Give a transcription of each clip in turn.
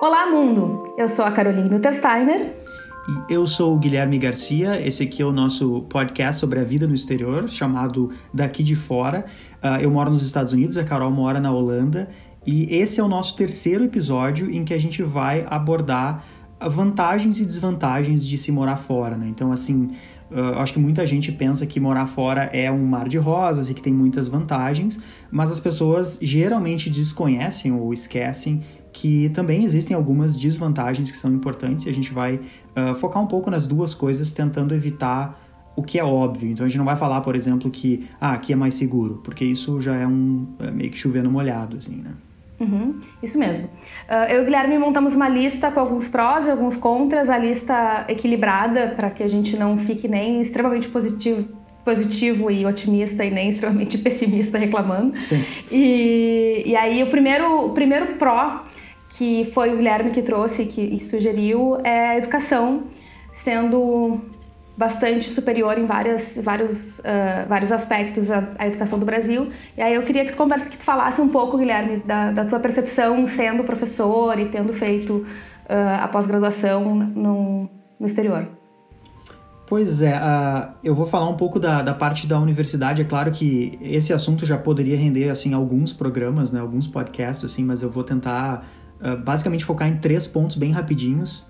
Olá, mundo! Eu sou a Caroline Miltersteiner. E eu sou o Guilherme Garcia. Esse aqui é o nosso podcast sobre a vida no exterior, chamado Daqui de Fora. Uh, eu moro nos Estados Unidos, a Carol mora na Holanda. E esse é o nosso terceiro episódio em que a gente vai abordar vantagens e desvantagens de se morar fora, né? Então, assim, uh, acho que muita gente pensa que morar fora é um mar de rosas e que tem muitas vantagens, mas as pessoas geralmente desconhecem ou esquecem que também existem algumas desvantagens que são importantes e a gente vai uh, focar um pouco nas duas coisas, tentando evitar o que é óbvio. Então a gente não vai falar, por exemplo, que ah, aqui é mais seguro, porque isso já é um é meio que chover no molhado, assim, né? Uhum, isso mesmo. Uh, eu e o Guilherme montamos uma lista com alguns prós e alguns contras, a lista equilibrada para que a gente não fique nem extremamente positivo, positivo e otimista e nem extremamente pessimista reclamando. Sim. E, e aí o primeiro, o primeiro pró que foi o Guilherme que trouxe que, e sugeriu é a educação sendo bastante superior em várias, vários, uh, vários aspectos à, educação do Brasil. E aí eu queria que tu, conversa, que tu falasse um pouco, Guilherme, da, da tua percepção sendo professor e tendo feito uh, a pós-graduação no, no exterior. Pois é, uh, eu vou falar um pouco da, da parte da universidade. É claro que esse assunto já poderia render assim alguns programas, né, alguns podcasts, assim, mas eu vou tentar uh, basicamente focar em três pontos bem rapidinhos.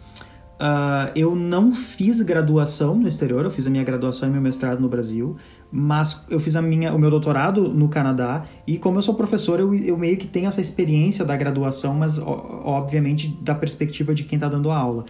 Uh, eu não fiz graduação no exterior, eu fiz a minha graduação e meu mestrado no Brasil, mas eu fiz a minha, o meu doutorado no Canadá e como eu sou professor, eu, eu meio que tenho essa experiência da graduação, mas obviamente da perspectiva de quem está dando a aula.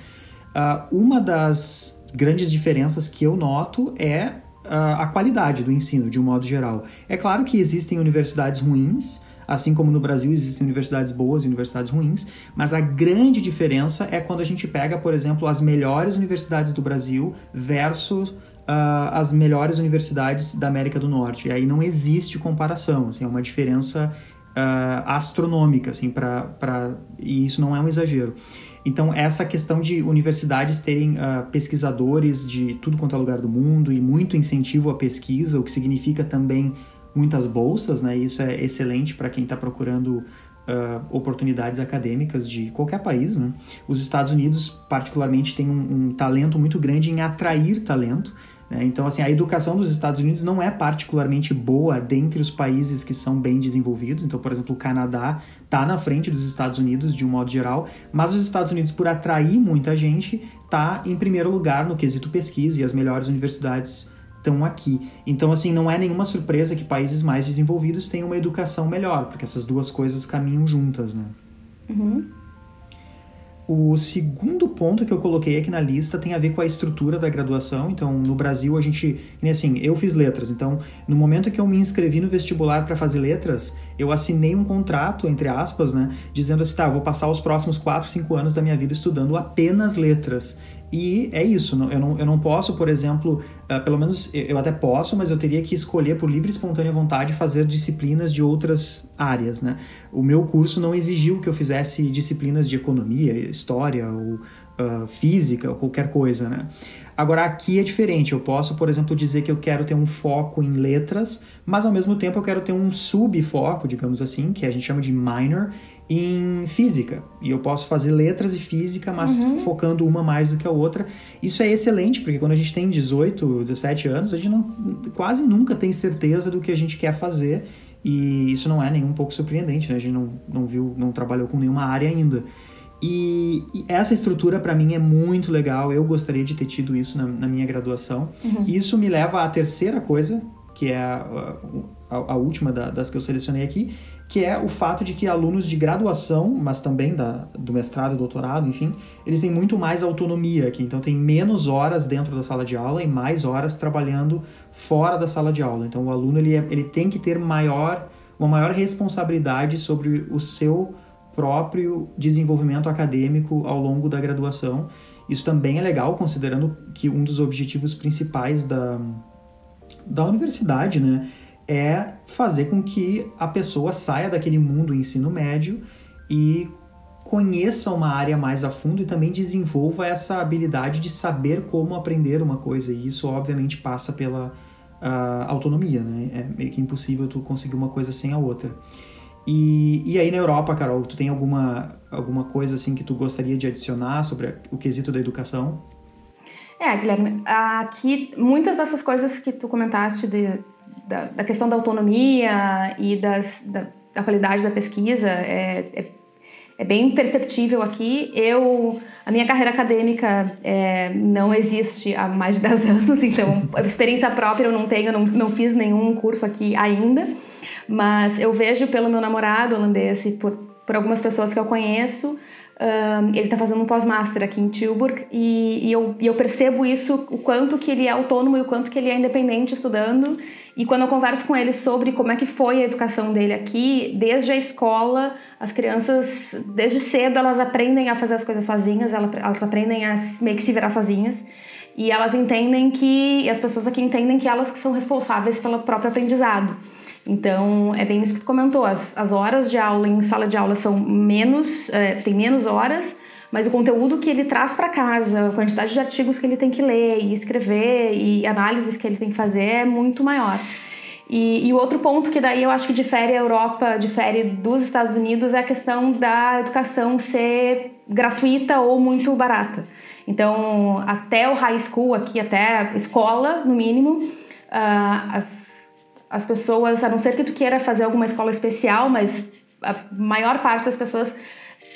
Uh, uma das grandes diferenças que eu noto é uh, a qualidade do ensino, de um modo geral. É claro que existem universidades ruins, Assim como no Brasil existem universidades boas e universidades ruins, mas a grande diferença é quando a gente pega, por exemplo, as melhores universidades do Brasil versus Uh, as melhores universidades da América do Norte. E aí não existe comparação, assim, é uma diferença uh, astronômica, assim, pra, pra, e isso não é um exagero. Então, essa questão de universidades terem uh, pesquisadores de tudo quanto é lugar do mundo e muito incentivo à pesquisa, o que significa também muitas bolsas, né? Isso é excelente para quem está procurando uh, oportunidades acadêmicas de qualquer país, né? Os Estados Unidos, particularmente, têm um, um talento muito grande em atrair talento. Né? Então, assim, a educação dos Estados Unidos não é particularmente boa dentre os países que são bem desenvolvidos. Então, por exemplo, o Canadá está na frente dos Estados Unidos de um modo geral, mas os Estados Unidos, por atrair muita gente, está em primeiro lugar no quesito pesquisa e as melhores universidades estão aqui. Então, assim, não é nenhuma surpresa que países mais desenvolvidos tenham uma educação melhor, porque essas duas coisas caminham juntas, né? Uhum. O segundo ponto que eu coloquei aqui na lista tem a ver com a estrutura da graduação. Então, no Brasil, a gente. Assim, eu fiz letras. Então, no momento que eu me inscrevi no vestibular para fazer letras, eu assinei um contrato, entre aspas, né? Dizendo assim: tá, vou passar os próximos 4, 5 anos da minha vida estudando apenas letras. E é isso, eu não, eu não posso, por exemplo, uh, pelo menos eu até posso, mas eu teria que escolher por livre e espontânea vontade fazer disciplinas de outras áreas, né? O meu curso não exigiu que eu fizesse disciplinas de economia, história ou uh, física ou qualquer coisa, né? Agora aqui é diferente, eu posso, por exemplo, dizer que eu quero ter um foco em letras, mas ao mesmo tempo eu quero ter um subfoco, digamos assim, que a gente chama de minor, em física. E eu posso fazer letras e física, mas uhum. focando uma mais do que a outra. Isso é excelente, porque quando a gente tem 18, 17 anos, a gente não, quase nunca tem certeza do que a gente quer fazer. E isso não é nem um pouco surpreendente, né? A gente não, não viu, não trabalhou com nenhuma área ainda. E, e essa estrutura para mim é muito legal. Eu gostaria de ter tido isso na, na minha graduação. Uhum. Isso me leva à terceira coisa, que é a, a, a última da, das que eu selecionei aqui, que é o fato de que alunos de graduação, mas também da, do mestrado e doutorado, enfim, eles têm muito mais autonomia aqui. Então, tem menos horas dentro da sala de aula e mais horas trabalhando fora da sala de aula. Então, o aluno ele, é, ele tem que ter maior, uma maior responsabilidade sobre o seu próprio desenvolvimento acadêmico ao longo da graduação. Isso também é legal, considerando que um dos objetivos principais da, da universidade, né, é fazer com que a pessoa saia daquele mundo ensino médio e conheça uma área mais a fundo e também desenvolva essa habilidade de saber como aprender uma coisa. E isso, obviamente, passa pela uh, autonomia, né? É meio que impossível tu conseguir uma coisa sem a outra. E, e aí na Europa, Carol, tu tem alguma, alguma coisa assim que tu gostaria de adicionar sobre o quesito da educação? É, Guilherme, aqui muitas dessas coisas que tu comentaste de, da, da questão da autonomia e das, da, da qualidade da pesquisa é, é, é, bem perceptível aqui. Eu, a minha carreira acadêmica é, não existe há mais de 10 anos, então experiência própria eu não tenho, não, não fiz nenhum curso aqui ainda, mas eu vejo pelo meu namorado holandês e por, por algumas pessoas que eu conheço ele está fazendo um pós-master aqui em Tilburg e, e, eu, e, eu, percebo isso, o quanto que ele é autônomo e o quanto que ele é independente estudando. E quando eu converso com ele sobre como é que foi a educação dele aqui, desde a escola, as crianças, desde cedo, elas aprendem a fazer as coisas sozinhas, elas, elas aprendem a meio que se virar sozinhas. E elas entendem que, e as pessoas aqui entendem que elas que são responsáveis pelo próprio aprendizado. Então, é bem isso que tu comentou, as, as horas de aula em sala de aula são menos, é, tem menos horas, mas o conteúdo que ele traz para casa, a quantidade de artigos que ele tem que ler e escrever e análises que ele tem que fazer é muito maior. E, o outro ponto que daí eu acho que difere a Europa, difere dos Estados Unidos, é a questão da educação ser gratuita ou muito barata. Então, até o high school aqui, até escola, no mínimo, uh, as as pessoas, a não ser que tu queira fazer alguma escola especial, mas a maior parte das pessoas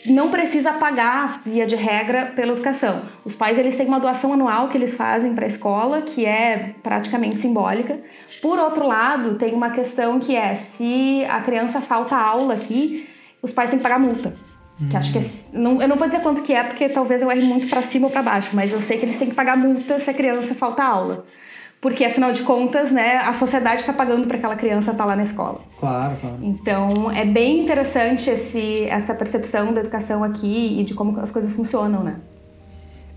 não precisa pagar via de regra pela educação. Os pais eles têm uma doação anual que eles fazem para a escola, que é praticamente simbólica. Por outro lado, tem uma questão que é se a criança falta aula aqui, os pais têm que pagar multa. Hum. Que acho que é, não, eu não vou dizer quanto que é, porque talvez eu erre muito para cima ou para baixo, mas eu sei que eles têm que pagar multa se a criança falta aula porque afinal de contas, né, a sociedade está pagando para aquela criança estar tá lá na escola. Claro, claro. Então é bem interessante esse, essa percepção da educação aqui e de como as coisas funcionam, né?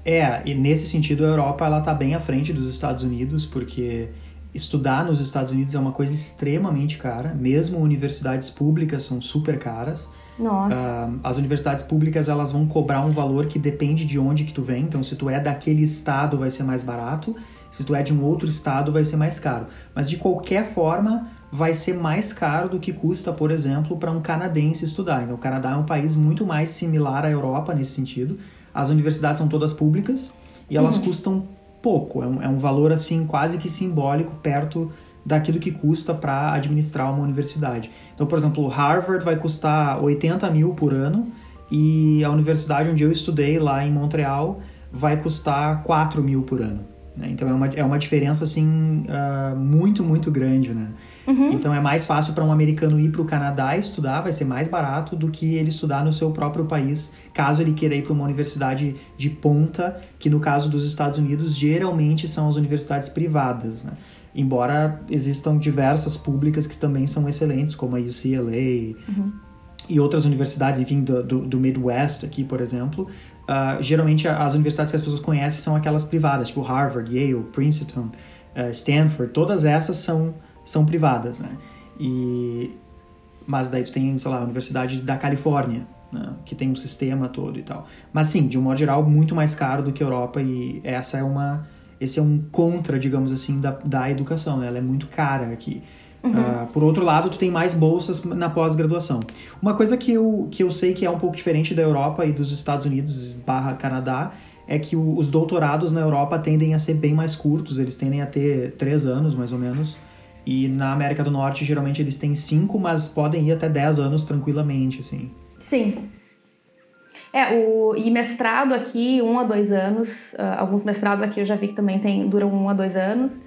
É, e nesse sentido a Europa ela está bem à frente dos Estados Unidos, porque estudar nos Estados Unidos é uma coisa extremamente cara, mesmo universidades públicas são super caras. Nossa. Uh, as universidades públicas elas vão cobrar um valor que depende de onde que tu vem. Então, se tu é daquele estado, vai ser mais barato. Se tu é de um outro estado, vai ser mais caro. Mas de qualquer forma, vai ser mais caro do que custa, por exemplo, para um canadense estudar. Então, o Canadá é um país muito mais similar à Europa nesse sentido. As universidades são todas públicas e elas uhum. custam pouco. É um, é um valor assim quase que simbólico perto daquilo que custa para administrar uma universidade. Então, por exemplo, Harvard vai custar 80 mil por ano e a universidade onde eu estudei, lá em Montreal, vai custar 4 mil por ano. Né? Então é uma, é uma diferença assim uh, muito, muito grande, né? Uhum. Então é mais fácil para um americano ir para o Canadá estudar, vai ser mais barato do que ele estudar no seu próprio país, caso ele queira ir para uma universidade de ponta, que no caso dos Estados Unidos geralmente são as universidades privadas, né? Embora existam diversas públicas que também são excelentes, como a UCLA uhum. e outras universidades, enfim, do, do, do Midwest aqui, por exemplo, Uh, geralmente as universidades que as pessoas conhecem são aquelas privadas, tipo Harvard, Yale, Princeton, uh, Stanford, todas essas são, são privadas, né? E, mas daí tu tem, sei lá, a Universidade da Califórnia, né? que tem um sistema todo e tal. Mas sim, de um modo geral, muito mais caro do que a Europa e essa é uma, esse é um contra, digamos assim, da, da educação, né? Ela é muito cara aqui. Uhum. Uh, por outro lado, tu tem mais bolsas na pós-graduação. Uma coisa que eu, que eu sei que é um pouco diferente da Europa e dos Estados Unidos barra Canadá é que o, os doutorados na Europa tendem a ser bem mais curtos, eles tendem a ter três anos, mais ou menos. E na América do Norte, geralmente, eles têm cinco, mas podem ir até dez anos tranquilamente, assim. Sim. É, o, e mestrado aqui, um a dois anos. Uh, alguns mestrados aqui eu já vi que também tem, duram um a dois anos.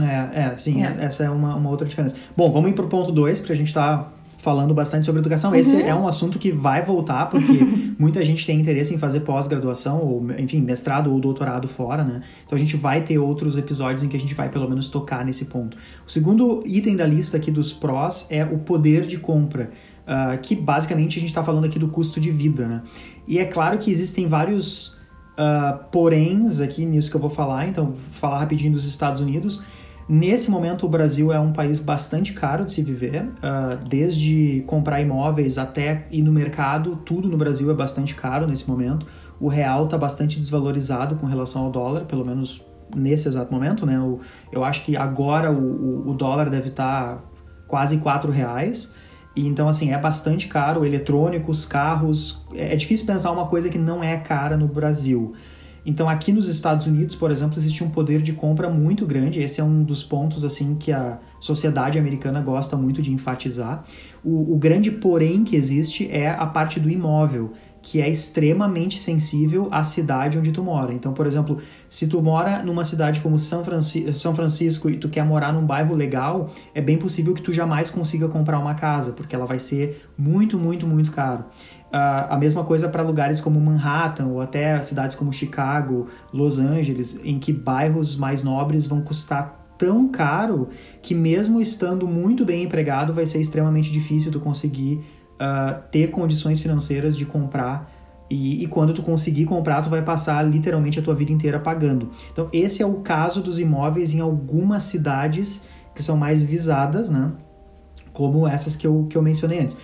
É, é sim, é. essa é uma, uma outra diferença. Bom, vamos ir pro ponto 2, porque a gente tá falando bastante sobre educação. Uhum. Esse é um assunto que vai voltar, porque muita gente tem interesse em fazer pós-graduação, ou, enfim, mestrado ou doutorado fora, né? Então a gente vai ter outros episódios em que a gente vai pelo menos tocar nesse ponto. O segundo item da lista aqui dos prós é o poder de compra. Uh, que basicamente a gente está falando aqui do custo de vida, né? E é claro que existem vários uh, poréns aqui nisso que eu vou falar, então vou falar rapidinho dos Estados Unidos. Nesse momento, o Brasil é um país bastante caro de se viver, uh, desde comprar imóveis até ir no mercado, tudo no Brasil é bastante caro nesse momento. O real está bastante desvalorizado com relação ao dólar, pelo menos nesse exato momento, né? eu acho que agora o, o dólar deve estar tá quase quatro reais. E então, assim, é bastante caro. Eletrônicos, carros. É, é difícil pensar uma coisa que não é cara no Brasil. Então, aqui nos Estados Unidos, por exemplo, existe um poder de compra muito grande. Esse é um dos pontos assim que a sociedade americana gosta muito de enfatizar. O, o grande porém que existe é a parte do imóvel que é extremamente sensível à cidade onde tu mora. Então, por exemplo, se tu mora numa cidade como São, Franci São Francisco e tu quer morar num bairro legal, é bem possível que tu jamais consiga comprar uma casa, porque ela vai ser muito, muito, muito caro. Uh, a mesma coisa para lugares como Manhattan ou até cidades como Chicago, Los Angeles, em que bairros mais nobres vão custar tão caro que mesmo estando muito bem empregado vai ser extremamente difícil tu conseguir uh, ter condições financeiras de comprar e, e, quando tu conseguir comprar, tu vai passar literalmente a tua vida inteira pagando. Então, esse é o caso dos imóveis em algumas cidades que são mais visadas, né? Como essas que eu, que eu mencionei antes.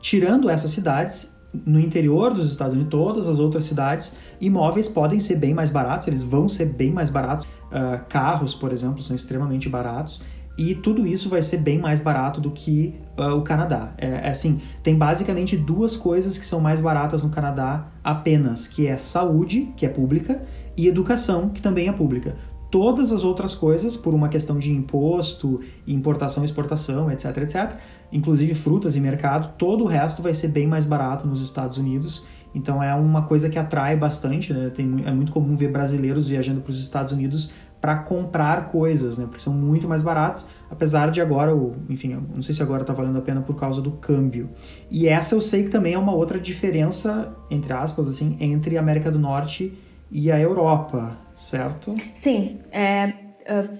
Tirando essas cidades, no interior dos Estados Unidos, todas as outras cidades, imóveis podem ser bem mais baratos, eles vão ser bem mais baratos. Uh, carros, por exemplo, são extremamente baratos e tudo isso vai ser bem mais barato do que uh, o Canadá. É, é, assim, tem basicamente duas coisas que são mais baratas no Canadá apenas, que é saúde, que é pública, e educação, que também é pública. Todas as outras coisas, por uma questão de imposto, importação, exportação, etc, etc, inclusive frutas e mercado, todo o resto vai ser bem mais barato nos Estados Unidos. Então é uma coisa que atrai bastante, né? Tem, é muito comum ver brasileiros viajando para os Estados Unidos para comprar coisas, né? Porque são muito mais baratos, apesar de agora, enfim, não sei se agora está valendo a pena por causa do câmbio. E essa eu sei que também é uma outra diferença, entre aspas, assim, entre a América do Norte e a Europa, certo? Sim. É, uh,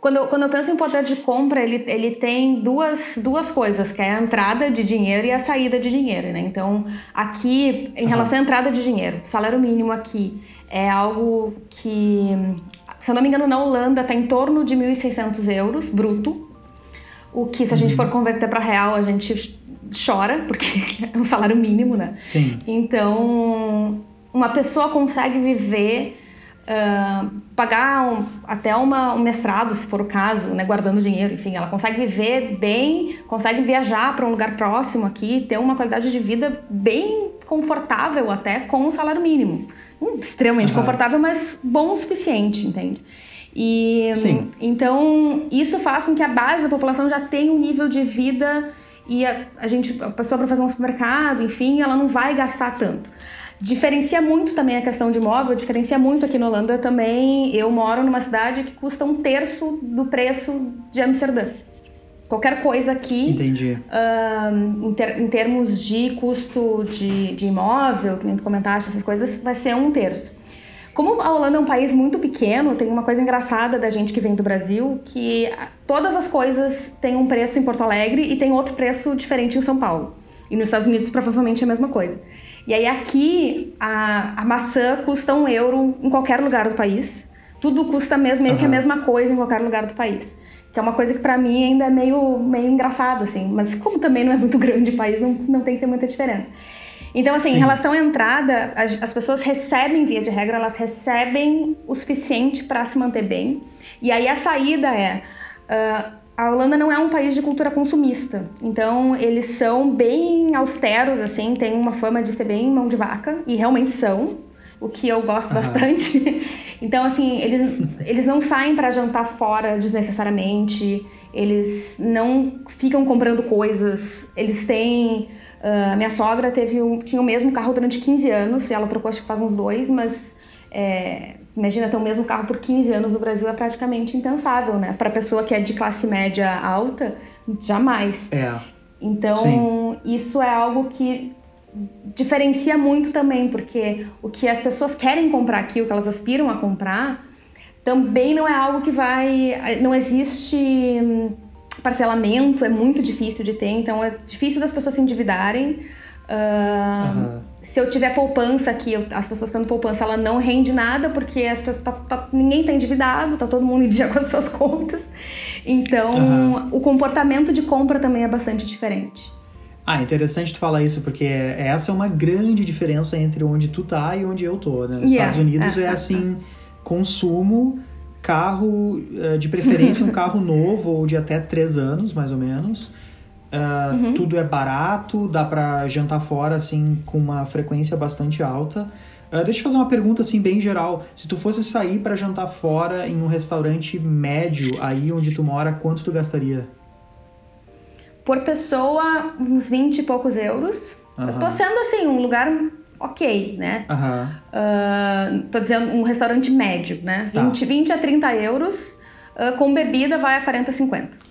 quando, quando eu penso em poder de compra, ele, ele tem duas, duas coisas, que é a entrada de dinheiro e a saída de dinheiro, né? Então, aqui, em relação uhum. à entrada de dinheiro, salário mínimo aqui é algo que se eu não me engano, na Holanda está em torno de 1.600 euros bruto. O que, se a gente uhum. for converter para real, a gente chora, porque é um salário mínimo, né? Sim. Então, uma pessoa consegue viver, uh, pagar um, até uma, um mestrado, se for o caso, né? Guardando dinheiro, enfim, ela consegue viver bem, consegue viajar para um lugar próximo aqui, ter uma qualidade de vida bem confortável até com o salário mínimo extremamente uhum. confortável, mas bom o suficiente, entende? E Sim. então isso faz com que a base da população já tenha um nível de vida e a, a gente, a pessoa para fazer um supermercado, enfim, ela não vai gastar tanto. Diferencia muito também a questão de imóvel, diferencia muito aqui na Holanda também. Eu moro numa cidade que custa um terço do preço de Amsterdã. Qualquer coisa aqui, Entendi. em, ter, em, termos de custo de, de imóvel, que nem tu comentaste, essas coisas, vai ser um terço. Como a Holanda é um país muito pequeno, tem uma coisa engraçada da gente que vem do Brasil, que todas as coisas têm um preço em Porto Alegre e tem outro preço diferente em São Paulo. E nos Estados Unidos provavelmente é a mesma coisa. E aí aqui a, a maçã custa um euro em qualquer lugar do país. Tudo custa mesmo, meio uhum. que a mesma coisa em qualquer lugar do país. Que é uma coisa que para mim ainda é meio, meio engraçado, assim. Mas como também não é muito grande o país, não, não tem que ter muita diferença. Então, assim, Sim. em relação à entrada, as, as, pessoas recebem, via de regra, elas recebem o suficiente para se manter bem. E aí a saída é. Uh, a Holanda não é um país de cultura consumista. Então, eles são bem austeros, assim, tem uma fama de ser bem mão de vaca, e realmente são o que eu gosto uhum. bastante. então, assim, eles, eles não saem para jantar fora desnecessariamente, eles não ficam comprando coisas, eles têm. Uh, minha sogra teve um, tinha o mesmo carro durante 15 anos, e ela trocou acho que faz uns dois, mas é, imagina ter o mesmo carro por 15 anos no Brasil é praticamente impensável, né? Para pessoa que é de classe média alta, jamais. É. Então, Sim. isso é algo que diferencia muito também, porque o que as pessoas querem comprar aqui, o que elas aspiram a comprar, também não é algo que vai. Não existe hum, parcelamento, é muito difícil de ter, então é difícil das pessoas se endividarem. Uh, uhum. Se eu tiver poupança aqui, as pessoas tendo poupança, ela não rende nada, porque as pessoas, tá, tá, ninguém está endividado, tá todo mundo em dia com as suas contas. Então, uhum. o comportamento de compra também é bastante diferente. Ah, interessante tu falar isso, porque essa é uma grande diferença entre onde tu tá e onde eu tô, né? Nos yeah. Estados Unidos é, é assim, consumo, carro, eh, de preferência um carro novo ou de até três anos, mais ou menos. Uh, uhum. Tudo é barato, dá para jantar fora assim com uma frequência bastante alta. Uh, deixa eu fazer uma pergunta assim bem geral. Se tu fosse sair para jantar fora em um restaurante médio aí onde tu mora, quanto tu gastaria? Por pessoa, uns 20 e poucos euros. Uhum. Eu tô sendo assim, um lugar ok, né? Uhum. Uh, tô dizendo um restaurante médio, né? Tá. 20, 20 a 30 euros. Uh, com bebida vai a 40, 50.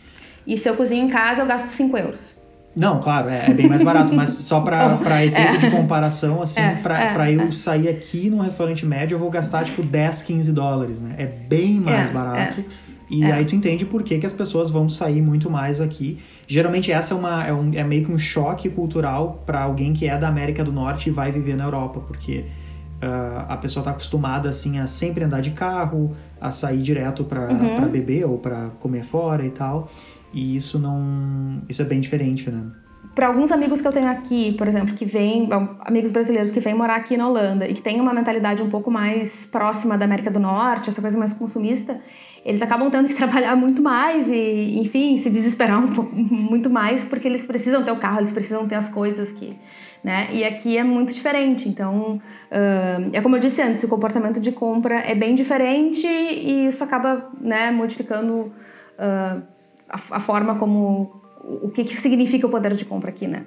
E se eu cozinho em casa, eu gasto 5 euros. Não, claro, é, é bem mais barato, mas só para efeito é. de comparação, assim, é, para é, eu é. sair aqui num restaurante médio, eu vou gastar tipo 10, 15 dólares, né? É bem mais é, barato. E é. aí tu entende por que, que as pessoas vão sair muito mais aqui. Geralmente essa é, uma, é, um, é meio que um choque cultural para alguém que é da América do Norte e vai viver na Europa, porque uh, a pessoa está acostumada assim a sempre andar de carro, a sair direto para uhum. beber ou para comer fora e tal. E isso não, isso é bem diferente, né? para alguns amigos que eu tenho aqui, por exemplo, que vêm, amigos brasileiros que vêm morar aqui na Holanda e que têm uma mentalidade um pouco mais próxima da América do Norte, essa coisa mais consumista, eles acabam tendo que trabalhar muito mais e, enfim, se desesperar um pouco muito mais porque eles precisam ter o carro, eles precisam ter as coisas que, né? E aqui é muito diferente. Então, uh, é como eu disse antes, o comportamento de compra é bem diferente e isso acaba, né, modificando uh, a, a, forma como o que, que significa o poder de compra aqui, né?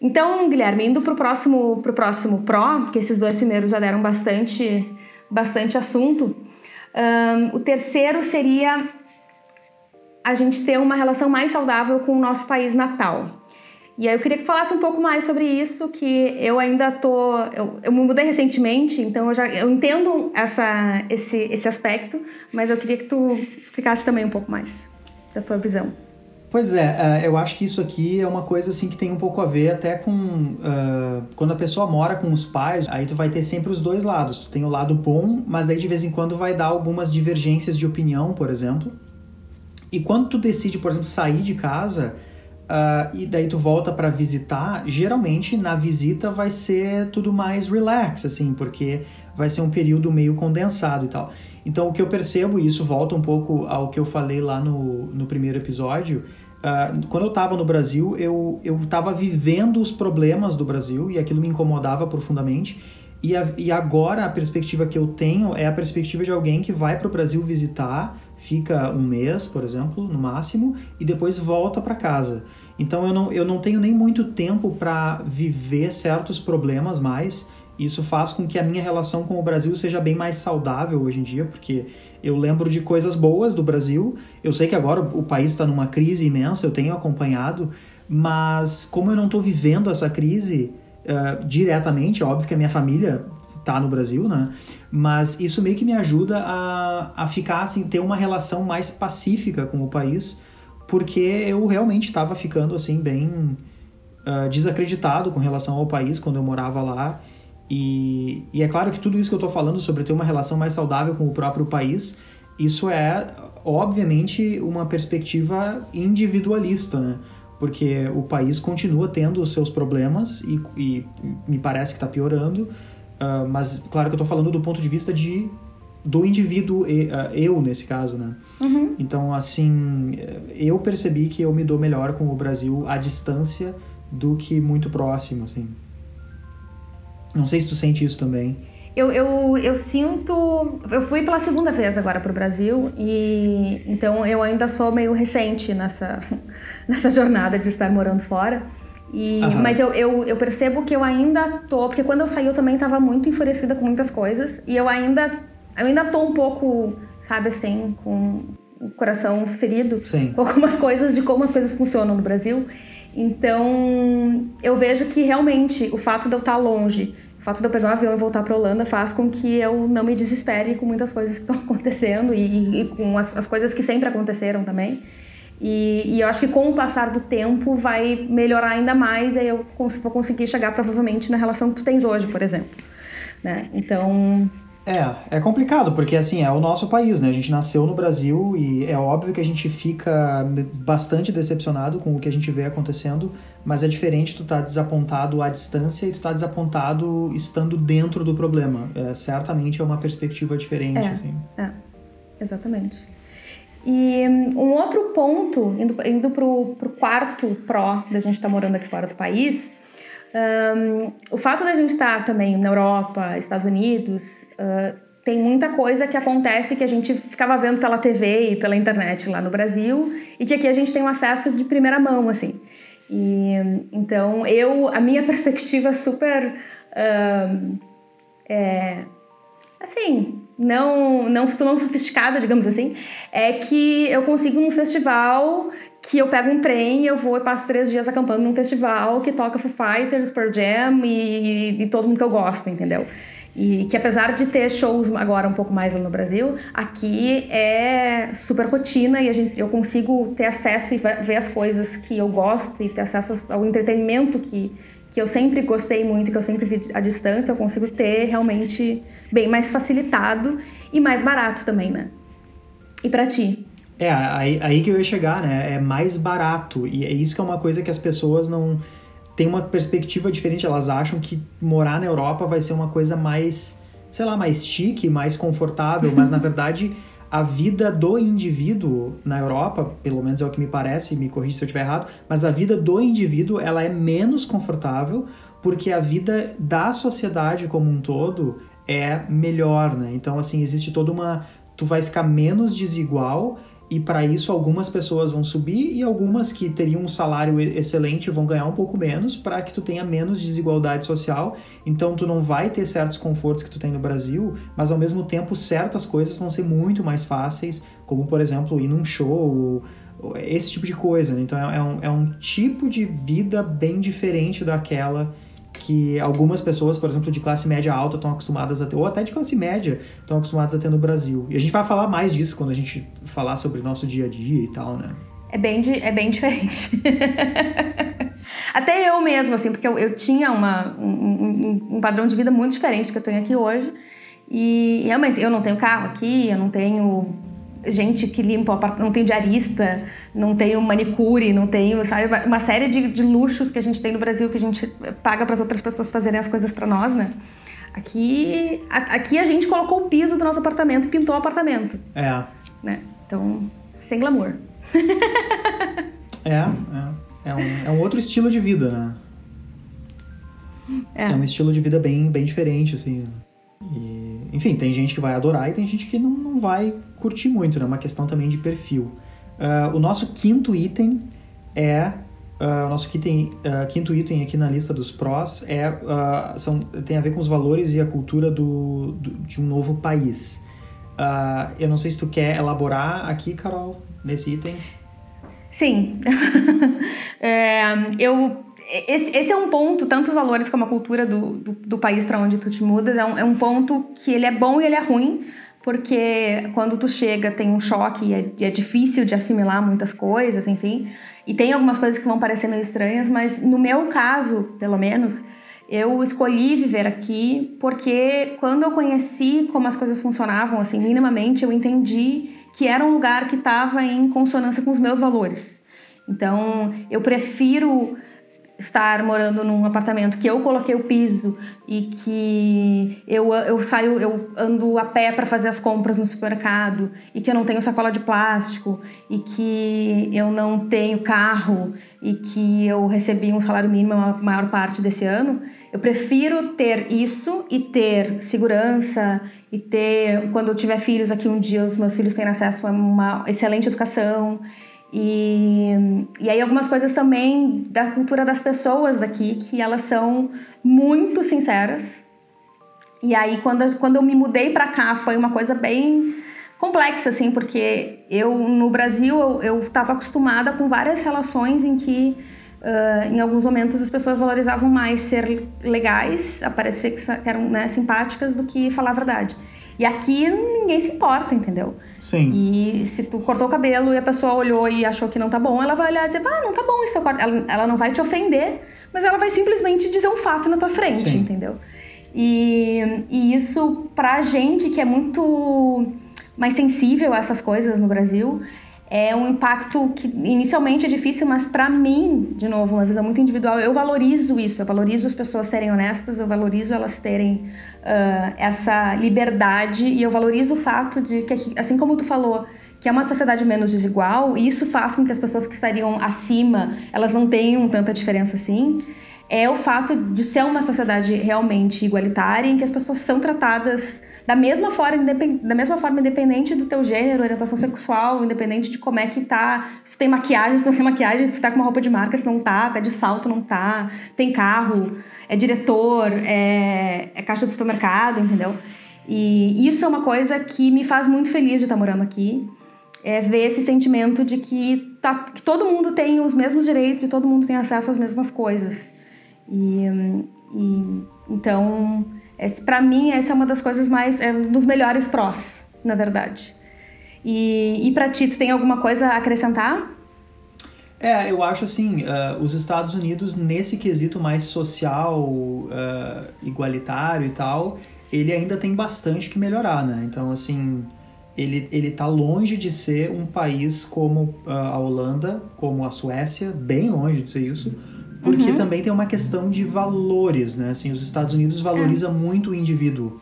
Então, Guilherme, indo para o próximo, pro próximo Pro, que esses dois primeiros já deram bastante, bastante assunto, um, o terceiro seria a gente ter uma relação mais saudável com o nosso país natal. E aí eu queria que falasse um pouco mais sobre isso, que eu ainda tô, eu, eu me mudei recentemente, então eu já eu entendo essa esse esse aspecto, mas eu queria que tu explicasse também um pouco mais da tua visão. Pois é, é, eu acho que isso aqui é uma coisa assim que tem um pouco a ver até com uh, quando a pessoa mora com os pais, aí tu vai ter sempre os dois lados. Tu tem o lado bom, mas daí de vez em quando vai dar algumas divergências de opinião, por exemplo. E quando tu decide, por exemplo, sair de casa uh, e daí tu volta para visitar, geralmente na visita vai ser tudo mais relax, assim, porque vai ser um período meio condensado e tal. Então o que eu percebo, e isso volta um pouco ao que eu falei lá no, no primeiro episódio, Uh, quando eu estava no Brasil, eu estava vivendo os problemas do Brasil e aquilo me incomodava profundamente. E, a, e agora a perspectiva que eu tenho é a perspectiva de alguém que vai para o Brasil visitar, fica um mês, por exemplo, no máximo, e depois volta para casa. Então eu não, eu não tenho nem muito tempo para viver certos problemas mais. Isso faz com que a minha relação com o Brasil seja bem mais saudável hoje em dia, porque eu lembro de coisas boas do Brasil. Eu sei que agora o país está numa crise imensa, eu tenho acompanhado, mas como eu não estou vivendo essa crise uh, diretamente, óbvio que a minha família está no Brasil, né? Mas isso meio que me ajuda a, a ficar assim, ter uma relação mais pacífica com o país, porque eu realmente estava ficando assim bem uh, desacreditado com relação ao país quando eu morava lá e, e é claro que tudo isso que eu estou falando sobre ter uma relação mais saudável com o próprio país, isso é, obviamente, uma perspectiva individualista, né? Porque o país continua tendo os seus problemas e, e me parece que está piorando, uh, mas claro que eu estou falando do ponto de vista de do indivíduo, uh, eu nesse caso, né? Uhum. Então, assim, eu percebi que eu me dou melhor com o Brasil à distância do que muito próximo, assim. Não sei se tu sente isso também. Eu, eu, eu sinto. Eu fui pela segunda vez agora para o Brasil e então eu ainda sou meio recente nessa, nessa jornada de estar morando fora. E, mas eu, eu, eu, percebo que eu ainda tô, porque quando eu saí eu também estava muito enfurecida com muitas coisas e eu ainda, eu ainda tô um pouco, sabe assim, com o coração ferido Sim. com algumas coisas de como as coisas funcionam no Brasil. Então, eu vejo que realmente o fato de eu estar longe, o fato de eu pegar um avião e voltar para Holanda faz com que eu não me desespere com muitas coisas que estão acontecendo e, e com as, as, coisas que sempre aconteceram também. E, e, eu acho que com o passar do tempo vai melhorar ainda mais e eu vou conseguir chegar provavelmente na relação que tu tens hoje, por exemplo. Né? Então, é, é complicado, porque assim, é o nosso país, né? A gente nasceu no Brasil e é óbvio que a gente fica bastante decepcionado com o que a gente vê acontecendo, mas é diferente tu tá desapontado à distância e tu tá desapontado estando dentro do problema. É, certamente é uma perspectiva diferente, é, assim. É, exatamente. E um outro ponto, indo, indo para o quarto pró da gente estar tá morando aqui fora do país, um, o fato da gente estar também na Europa, Estados Unidos, uh, tem muita coisa que acontece que a gente ficava vendo pela TV e pela internet lá no Brasil e que aqui a gente tem um acesso de primeira mão, assim. E, então, eu, a minha perspectiva super, é, assim, não, não, não sofisticada, digamos assim, é que eu consigo num festival que eu pego um trem, eu vou e passo três dias acampando num festival que toca Foo Fighters, Pearl Jam e, e todo mundo que eu gosto, entendeu? E que apesar de ter shows agora um pouco mais no Brasil, aqui é super rotina e a gente, eu consigo ter acesso e ver as coisas que eu gosto e ter acesso ao entretenimento que, que eu sempre gostei muito, que eu sempre vi à distância, eu consigo ter realmente bem mais facilitado e mais barato também, né? E para ti? É, aí, aí que eu ia chegar, né? É mais barato. E é isso que é uma coisa que as pessoas não têm uma perspectiva diferente. Elas acham que morar na Europa vai ser uma coisa mais, sei lá, mais chique, mais confortável, mas na verdade a vida do indivíduo na Europa, pelo menos é o que me parece, me corrija se eu estiver errado, mas a vida do indivíduo ela é menos confortável porque a vida da sociedade como um todo é melhor, né? Então assim existe toda uma, tu vai ficar menos desigual e para isso algumas pessoas vão subir e algumas que teriam um salário excelente vão ganhar um pouco menos para que tu tenha menos desigualdade social. Então tu não vai ter certos confortos que tu tem no Brasil, mas ao mesmo tempo certas coisas vão ser muito mais fáceis, como por exemplo ir num show, esse tipo de coisa. Né? Então é, é um, é um tipo de vida bem diferente daquela que algumas pessoas, por exemplo, de classe média alta estão acostumadas a ter, ou até de classe média, estão acostumadas a ter no Brasil. E a gente vai falar mais disso quando a gente falar sobre nosso dia a dia e tal, né? É bem, é bem diferente. até eu mesmo, assim, porque eu, eu tinha uma, um, um, um, padrão de vida muito diferente do que eu tenho aqui hoje. E realmente, eu não tenho carro aqui, eu não tenho gente que limpa o apartamento, não tem diarista, não tem manicure, não tem, sabe, uma série de, de luxos que a gente tem no Brasil que a gente paga para as outras pessoas fazerem as coisas para nós, né? Aqui, a, aqui a gente colocou o piso do nosso apartamento e pintou o apartamento. É. Né? Então, sem glamour. é, é. É um, é um outro estilo de vida, né? É. é um estilo de vida bem, bem diferente, assim. E, enfim, tem gente que vai adorar e tem gente que não, não vai curtir muito, né? Uma questão também de perfil. Uh, o nosso quinto item é Uh, o nosso item, uh, quinto item aqui na lista dos prós é, uh, são, tem a ver com os valores e a cultura do, do de um novo país. eu não sei se tu quer elaborar aqui, Carol, nesse item. Sim. é, eu esse, esse, é um ponto, tanto os valores como a cultura do, do, do país para onde tu te mudas, é um, é um ponto que ele é bom e ele é ruim, porque quando tu chega tem um choque e é, é, difícil de assimilar muitas coisas, enfim. E tem algumas coisas que vão parecer meio estranhas, mas no meu caso, pelo menos, eu escolhi viver aqui porque quando eu conheci como as coisas funcionavam, assim, minimamente, eu entendi que era um lugar que estava em consonância com os meus valores. Então, eu prefiro estar morando num apartamento que eu coloquei o piso e que eu, eu saio, eu ando a pé para fazer as compras no supermercado e que eu não tenho sacola de plástico e que eu não tenho carro e que eu recebi um salário mínimo a maior parte desse ano, eu prefiro ter isso e ter segurança e ter, quando eu tiver filhos aqui um dia, os meus filhos têm acesso a uma excelente educação e, e aí algumas coisas também da cultura das pessoas daqui, que elas são muito sinceras. E aí quando, quando eu me mudei para cá foi uma coisa bem complexa, assim, porque eu no Brasil eu estava acostumada com várias relações em que uh, em alguns momentos as pessoas valorizavam mais ser legais, aparecer que eram né, simpáticas do que falar a verdade. E aqui ninguém se importa, entendeu? Sim. E se tu cortou o cabelo e a pessoa olhou e achou que não tá bom, ela vai olhar e dizer, ah, não tá bom isso corte. Ela, ela não vai te ofender, mas ela vai simplesmente dizer um fato na tua frente, Sim. entendeu? E, e isso, pra gente que é muito mais sensível a essas coisas no Brasil, é um impacto que inicialmente é difícil, mas para mim, de novo, uma visão muito individual, eu valorizo isso, eu valorizo as pessoas serem honestas, eu valorizo elas terem uh, essa liberdade e eu valorizo o fato de que, assim como tu falou, que é uma sociedade menos desigual, e isso faz com que as pessoas que estariam acima, elas não tenham tanta diferença assim, é o fato de ser uma sociedade realmente igualitária, em que as pessoas são tratadas da mesma forma, da mesma forma independente do teu gênero, orientação sexual, independente de como é que tá, se tem maquiagem, se não tem maquiagem, se tá com uma roupa de marca, se não tá, tá de salto, não tá, tem carro, é diretor, é, é caixa do supermercado, entendeu? E isso é uma coisa que me faz muito feliz de estar morando aqui. É ver esse sentimento de que, tá, que todo mundo tem os mesmos direitos e todo mundo tem acesso às mesmas coisas. E, e então para mim, essa é uma das coisas mais. É um dos melhores prós, na verdade. E, e para ti, tu tem alguma coisa a acrescentar? É, eu acho assim, uh, os Estados Unidos, nesse quesito mais social, uh, igualitário e tal, ele ainda tem bastante que melhorar, né? Então, assim, ele, ele tá longe de ser um país como uh, a Holanda, como a Suécia, bem longe de ser isso porque uhum. também tem uma questão de valores, né? Assim, os Estados Unidos valoriza é. muito o indivíduo.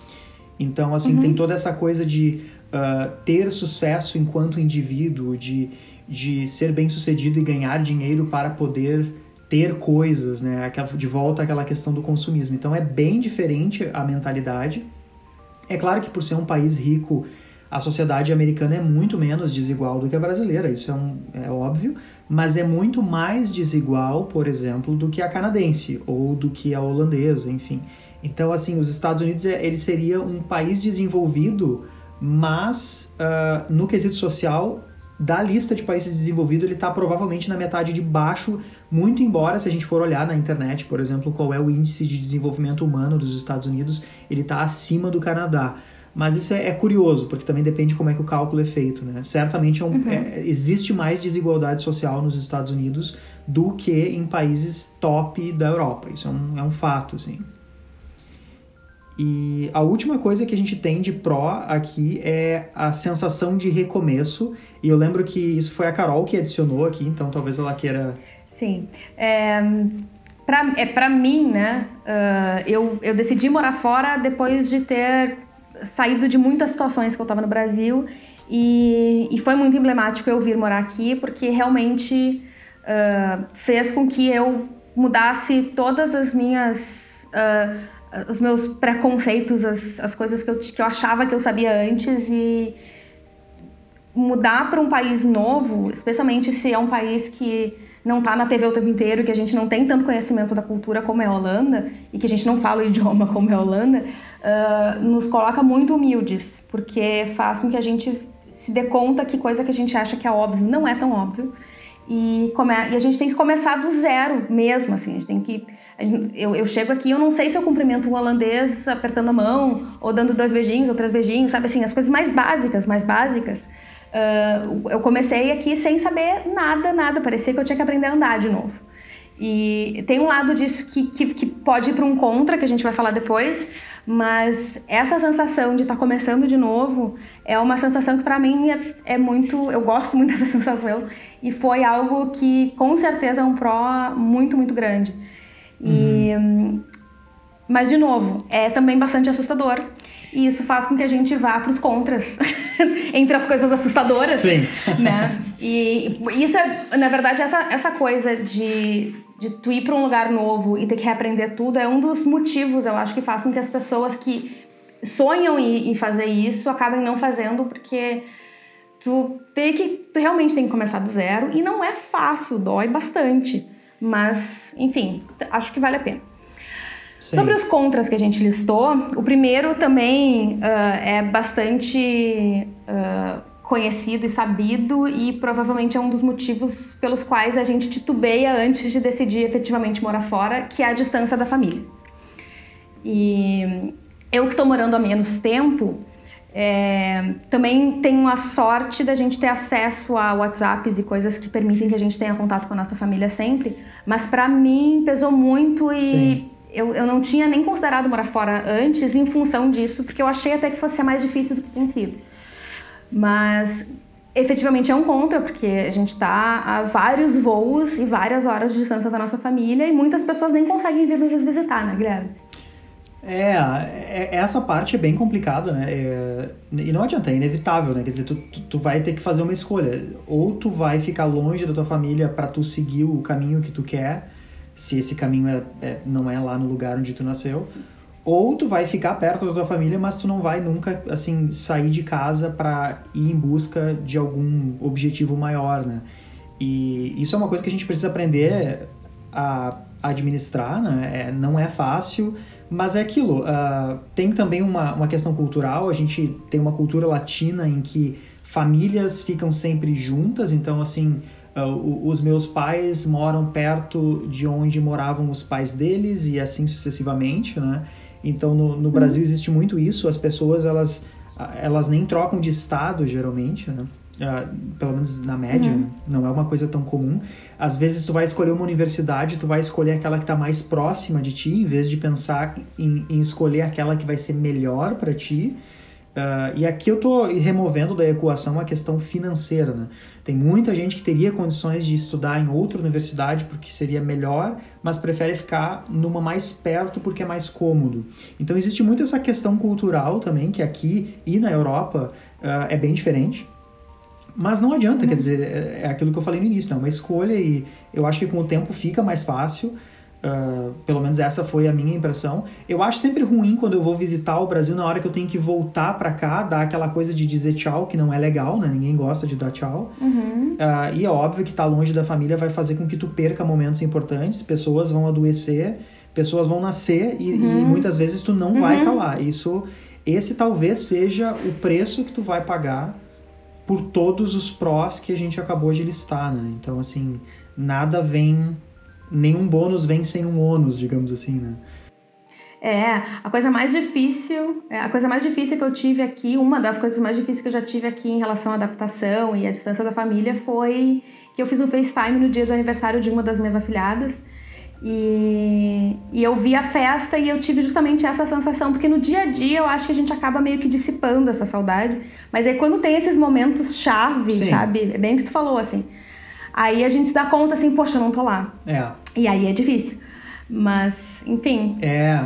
Então, assim, uhum. tem toda essa coisa de uh, ter sucesso enquanto indivíduo, de, de ser bem sucedido e ganhar dinheiro para poder ter coisas, né? De volta àquela questão do consumismo. Então, é bem diferente a mentalidade. É claro que por ser um país rico, a sociedade americana é muito menos desigual do que a brasileira, isso é, um, é óbvio, mas é muito mais desigual, por exemplo, do que a canadense ou do que a holandesa, enfim. Então, assim, os Estados Unidos é, ele seria um país desenvolvido, mas uh, no quesito social da lista de países desenvolvidos, ele está provavelmente na metade de baixo, muito embora, se a gente for olhar na internet, por exemplo, qual é o índice de desenvolvimento humano dos Estados Unidos, ele está acima do Canadá. Mas isso é, é, curioso, porque também depende de como é que o cálculo é feito, né? Certamente é um, uhum. é, existe mais desigualdade social nos Estados Unidos do que em países top da Europa. Isso é um, é um fato, assim. E a última coisa que a gente tem de pró aqui é a sensação de recomeço. E eu lembro que isso foi a Carol que adicionou aqui, então talvez ela queira... Sim. É, para é, pra mim, né, uh, eu, eu decidi morar fora depois de ter saído de muitas situações que eu estava no Brasil e, e, foi muito emblemático eu vir morar aqui porque realmente uh, fez com que eu mudasse todas as minhas uh, os meus preconceitos as, as coisas que eu, que eu achava que eu sabia antes e mudar para um país novo especialmente se é um país que não está na TV o tempo inteiro, que a gente não tem tanto conhecimento da cultura como é a Holanda e que a gente não fala o idioma como é a Holanda, uh, nos coloca muito humildes, porque faz com que a gente se dê conta que coisa que a gente acha que é óbvio não é tão óbvio. E, come... e a gente tem que começar do zero mesmo, assim, a gente tem que... Eu, eu chego aqui, eu não sei se eu cumprimento um holandês apertando a mão, ou dando dois beijinhos, ou três beijinhos, sabe assim, as coisas mais básicas, mais básicas, Uh, eu comecei aqui sem saber nada, nada. Parecia que eu tinha que aprender a andar de novo. E tem um lado disso que, que, que pode ir para um contra, que a gente vai falar depois, mas essa sensação de estar tá começando de novo é uma sensação que para mim é, é, muito. Eu gosto muito dessa sensação e foi algo que com certeza é um pró muito, muito grande. E, uhum. Mas, de novo, é também bastante assustador. E isso faz com que a gente vá para os contras, entre as coisas assustadoras. Sim. Né? E isso é, na verdade, essa, essa coisa de, de tu ir para um lugar novo e ter que reaprender tudo é um dos motivos, eu acho, que faz com que as pessoas que sonham em, em fazer isso acabem não fazendo, porque tu tem que tu realmente tem que começar do zero e não é fácil, dói bastante. Mas, enfim, acho que vale a pena. Sim. Sobre os contras que a gente listou, o primeiro também uh, é bastante uh, conhecido e sabido e provavelmente é um dos motivos pelos quais a gente titubeia antes de decidir efetivamente morar fora, que é a distância da família. E eu que estou morando há menos tempo, é, também tenho a sorte da gente ter acesso a WhatsApps e coisas que permitem que a gente tenha contato com a nossa família sempre, mas para mim pesou muito e Sim eu, eu não tinha nem considerado morar fora antes em função disso, porque eu achei até que fosse ser mais difícil do que tem sido. Mas efetivamente é um contra, porque a gente está a vários voos e várias horas de distância da nossa família e muitas pessoas nem conseguem vir nos visitar, né, Guilherme? É, é, essa parte é bem complicada, né? É, e não adianta, é inevitável, né? Quer dizer, tu, tu, tu, vai ter que fazer uma escolha. Ou tu vai ficar longe da tua família para tu seguir o caminho que tu quer, se esse caminho é, é, não é lá no lugar onde tu nasceu. Ou tu vai ficar perto da tua família, mas tu não vai nunca, assim, sair de casa para ir em busca de algum objetivo maior, né? E isso é uma coisa que a gente precisa aprender a administrar, né? É, não é fácil, mas é aquilo. Uh, tem também uma, uma questão cultural. A gente tem uma cultura latina em que famílias ficam sempre juntas. Então, assim, uh, os meus pais moram perto de onde moravam os pais deles e assim sucessivamente, né? Então, no, no Brasil existe muito isso. As pessoas, elas, elas nem trocam de estado, geralmente, né? Uh, pelo menos na média, uhum. não é uma coisa tão comum. Às vezes tu vai escolher uma universidade, tu vai escolher aquela que está mais próxima de ti, em vez de pensar em, em escolher aquela que vai ser melhor para ti. Uh, e aqui eu estou removendo da equação a questão financeira. Né? Tem muita gente que teria condições de estudar em outra universidade porque seria melhor, mas prefere ficar numa mais perto porque é mais cômodo. Então existe muito essa questão cultural também, que aqui e na Europa uh, é bem diferente. Mas não adianta, uhum. quer dizer, é, é aquilo que eu falei no início, né? Uma escolha e eu acho que com o tempo fica mais fácil. Uh, pelo menos essa foi a minha impressão. Eu acho sempre ruim quando eu vou visitar o Brasil na hora que eu tenho que voltar para cá, dar aquela coisa de dizer tchau, que não é legal, né? Ninguém gosta de dar tchau. Uhum. Uh, e é óbvio que estar tá longe da família vai fazer com que tu perca momentos importantes, pessoas vão adoecer, pessoas vão nascer e, uhum. e muitas vezes tu não vai estar uhum. tá lá. Isso, esse talvez seja o preço que tu vai pagar por todos os prós que a gente acabou de listar, né? Então, assim, nada vem, nenhum bônus vem sem um ônus, digamos assim, né? É, a coisa mais difícil, é, a coisa mais difícil que eu tive aqui, uma das coisas mais difíceis que eu já tive aqui em relação à adaptação e à distância da família foi que eu fiz um FaceTime no dia do aniversário de uma das minhas afilhadas e, e eu vi a festa e eu tive justamente essa sensação, porque no dia a dia eu acho que a gente acaba meio que dissipando essa saudade. Mas aí quando tem esses momentos chave, Sim. sabe? É bem o que tu falou, assim. Aí a gente se dá conta assim, poxa, eu não tô lá. É. E aí é difícil. Mas, enfim. É.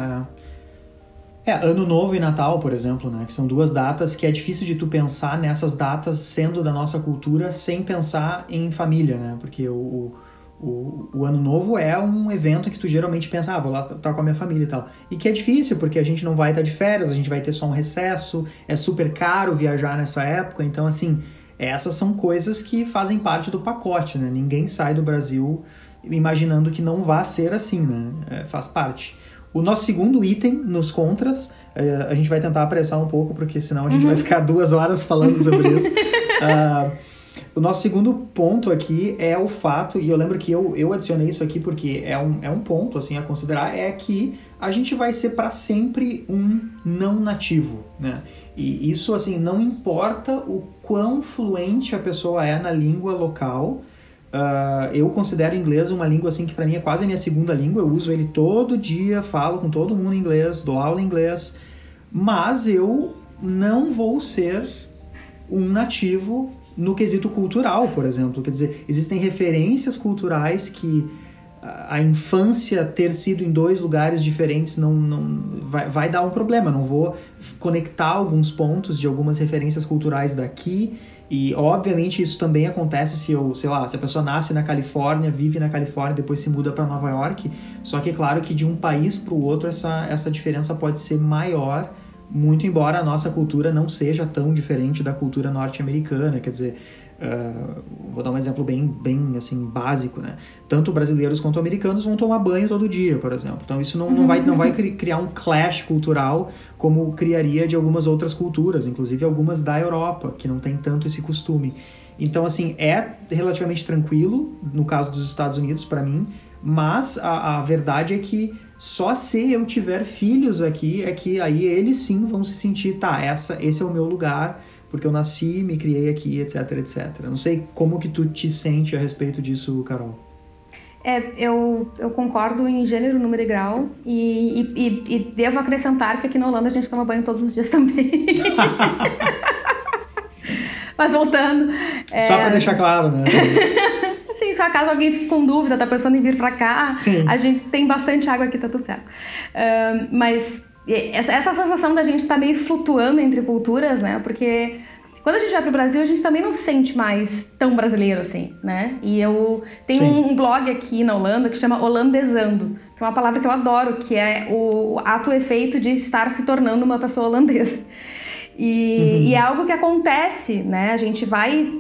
É, Ano Novo e Natal, por exemplo, né? Que são duas datas que é difícil de tu pensar nessas datas sendo da nossa cultura sem pensar em família, né? Porque o, o, o, ano novo é um evento que tu geralmente pensa, ah, vou lá estar tá com a minha família e tal. E que é difícil, porque a gente não vai estar tá de férias, a gente vai ter só um recesso, é super caro viajar nessa época, então assim, essas são coisas que fazem parte do pacote, né? Ninguém sai do Brasil imaginando que não vá ser assim, né? É, faz parte. O nosso segundo item nos contras, é, a gente vai tentar apressar um pouco, porque senão a gente uhum. vai ficar duas horas falando sobre isso. Uh, O nosso segundo ponto aqui é o fato, e eu lembro que eu, eu adicionei isso aqui porque é um, é um ponto assim a considerar, é que a gente vai ser para sempre um não nativo, né? E isso assim não importa o quão fluente a pessoa é na língua local. Uh, eu considero inglês uma língua assim que para mim é quase a minha segunda língua. Eu uso ele todo dia, falo com todo mundo em inglês, dou aula em inglês, mas eu não vou ser um nativo no quesito cultural, por exemplo. Quer dizer, existem referências culturais que a infância ter sido em dois lugares diferentes não, não vai, vai dar um problema. Não vou conectar alguns pontos de algumas referências culturais daqui. E obviamente isso também acontece se eu, sei lá, se a pessoa nasce na Califórnia, vive na Califórnia, depois se muda para Nova York. Só que é claro que de um país para o outro essa, essa diferença pode ser maior muito embora a nossa cultura não seja tão diferente da cultura norte-americana, quer dizer, uh, vou dar um exemplo bem, bem assim básico, né? Tanto brasileiros quanto americanos vão tomar banho todo dia, por exemplo. Então isso não, não vai, não vai criar um clash cultural como criaria de algumas outras culturas, inclusive algumas da Europa que não tem tanto esse costume. Então assim é relativamente tranquilo no caso dos Estados Unidos para mim, mas a, a verdade é que só se eu tiver filhos aqui é que aí eles sim vão se sentir, tá, essa, esse é o meu lugar, porque eu nasci, me criei aqui, etc, etc. Não sei como que tu te sente a respeito disso, Carol. É, eu, eu concordo em gênero, número e grau. E, e, e, devo acrescentar que aqui na Holanda a gente toma banho todos os dias também. Mas voltando. Só é... para deixar claro, né? Sim, só caso alguém fique com dúvida, tá pensando em vir para cá, Sim. a gente tem bastante água aqui, tá tudo certo. Uh, mas essa, essa sensação da gente estar tá meio flutuando entre culturas, né? Porque quando a gente vai pro Brasil, a gente também não se sente mais tão brasileiro assim, né? E eu tenho um blog aqui na Holanda que chama Holandesando, que é uma palavra que eu adoro, que é o ato efeito de estar se tornando uma pessoa holandesa. E, uhum. e é algo que acontece, né? A gente vai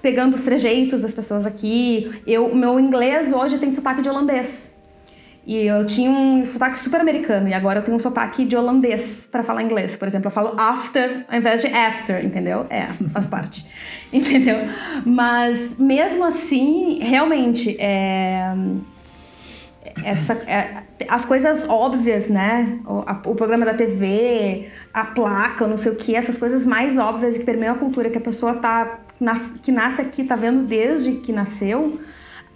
pegando os trejeitos das pessoas aqui. Eu, meu inglês hoje tem sotaque de holandês. E eu tinha um sotaque super americano, e agora eu tenho um sotaque de holandês para falar inglês. Por exemplo, eu falo after ao invés de after, entendeu? É, faz parte. entendeu? Mas mesmo assim, realmente, é, essa, é, as coisas óbvias, né? O, a, o, programa da TV, a placa, não sei o que, essas coisas mais óbvias que permeiam a cultura que a pessoa tá, nas, que nasce aqui, tá vendo desde que nasceu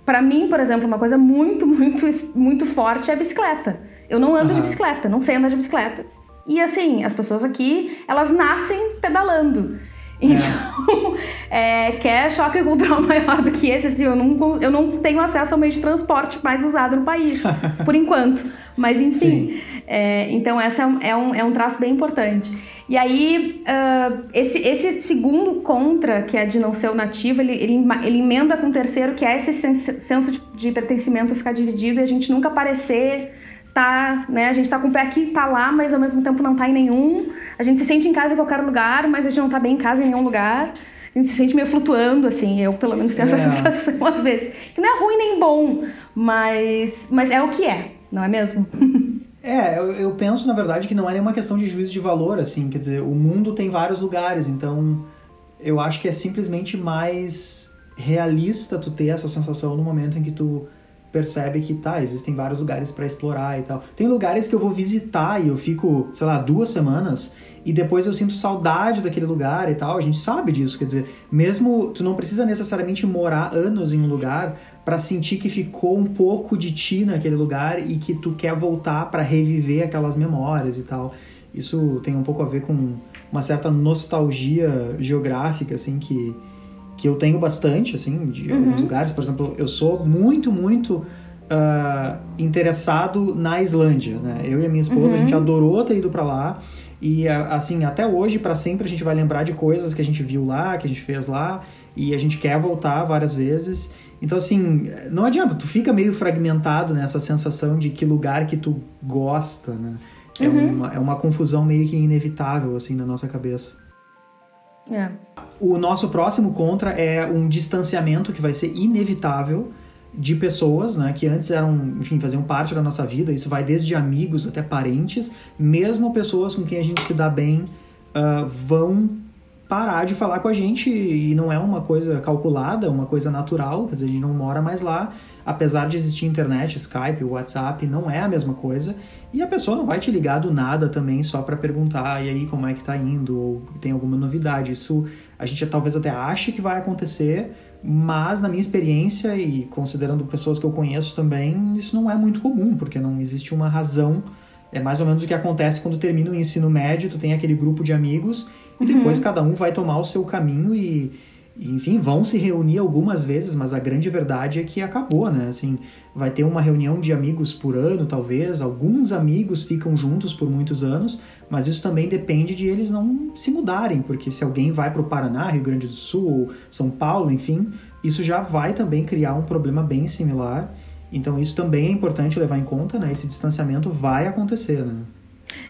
para mim, por exemplo, uma coisa muito, muito, muito forte é a bicicleta. Eu não ando uhum. de bicicleta, não sei andar de bicicleta. E assim, as pessoas aqui, elas nascem pedalando. É. Então, é. é, quer choque cultural maior do que esse, assim, eu não, eu não tenho acesso ao meio de transporte mais usado no país, por enquanto. Mas enfim, é, então essa é um, é um traço bem importante. E aí, uh, esse, esse segundo contra, que é de não ser o nativo, ele, ele, ele emenda com o terceiro, que é esse senso de, de pertencimento ficar dividido e a gente nunca parecer tá, né? A gente tá com o pé aqui, tá lá, mas ao mesmo tempo não tá em nenhum. A gente se sente em casa em qualquer lugar, mas a gente não tá bem em casa em nenhum lugar. A gente se sente meio flutuando, assim. Eu, pelo menos, tenho essa é. sensação às vezes. Que não é ruim nem bom, mas, mas é o que é, não é mesmo? É, eu, eu, penso, na verdade, que não é nenhuma questão de juízo de valor, assim, quer dizer, o mundo tem vários lugares, então eu acho que é simplesmente mais realista tu ter essa sensação no momento em que tu percebe que tá, existem vários lugares para explorar e tal. Tem lugares que eu vou visitar e eu fico, sei lá, duas semanas e depois eu sinto saudade daquele lugar e tal. A gente sabe disso, quer dizer, mesmo tu não precisa necessariamente morar anos em um lugar para sentir que ficou um pouco de ti naquele lugar e que tu quer voltar para reviver aquelas memórias e tal. Isso tem um pouco a ver com uma certa nostalgia geográfica assim que que eu tenho bastante, assim, de uhum. alguns lugares. Por exemplo, eu sou muito, muito uh, interessado na Islândia, né? Eu e a minha esposa, uhum. a gente uhum. adorou ter ido para lá. E, assim, até hoje, para sempre, a gente vai lembrar de coisas que a gente viu lá, que a gente fez lá. E a gente quer voltar várias vezes. Então, assim, não adianta, tu fica meio fragmentado nessa sensação de que lugar que tu gosta, né? É, uhum. uma, é uma confusão meio que inevitável, assim, na nossa cabeça. É. O nosso próximo contra é um distanciamento que vai ser inevitável de pessoas, né, que antes eram, enfim, faziam parte da nossa vida. Isso vai desde amigos até parentes, mesmo pessoas com quem a gente se dá bem uh, vão parar de falar com a gente e não é uma coisa calculada, uma coisa natural, quer dizer, a gente não mora mais lá, apesar de existir internet, Skype, WhatsApp, não é a mesma coisa, e a pessoa não vai te ligar do nada também só para perguntar, e aí como é que tá indo, ou tem alguma novidade, isso a gente talvez até ache que vai acontecer, mas na minha experiência e considerando pessoas que eu conheço também, isso não é muito comum, porque não existe uma razão. É mais ou menos o que acontece quando termina o ensino médio, tu tem aquele grupo de amigos e depois uhum. cada um vai tomar o seu caminho e, enfim, vão se reunir algumas vezes, mas a grande verdade é que acabou, né? Assim, vai ter uma reunião de amigos por ano, talvez, alguns amigos ficam juntos por muitos anos, mas isso também depende de eles não se mudarem, porque se alguém vai para o Paraná, Rio Grande do Sul ou São Paulo, enfim, isso já vai também criar um problema bem similar. Então isso também é importante levar em conta, né? Esse distanciamento vai acontecer, né?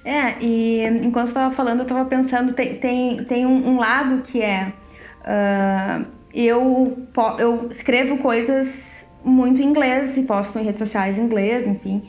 É, e enquanto eu estava falando, eu estava pensando, tem, tem, tem um, um, lado que é. Uh, eu, eu escrevo coisas muito em inglês e posto em redes sociais em inglês, enfim.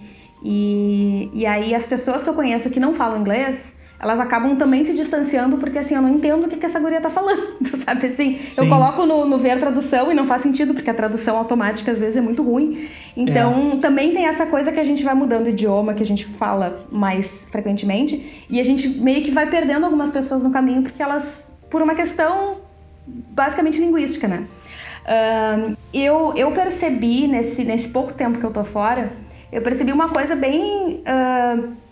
E, e aí as pessoas que eu conheço que não falam inglês, elas acabam também se distanciando porque assim, eu não entendo o que, que essa guria tá falando, sabe assim? Sim. Eu coloco no, no ver tradução e não faz sentido porque a tradução automática às vezes é muito ruim. Então, é. também tem essa coisa que a gente vai mudando o idioma, que a gente fala mais frequentemente e a gente meio que vai perdendo algumas pessoas no caminho porque elas, por uma questão basicamente linguística, né? Uh, eu, eu percebi nesse, nesse pouco tempo que eu tô fora, eu percebi uma coisa bem... Uh,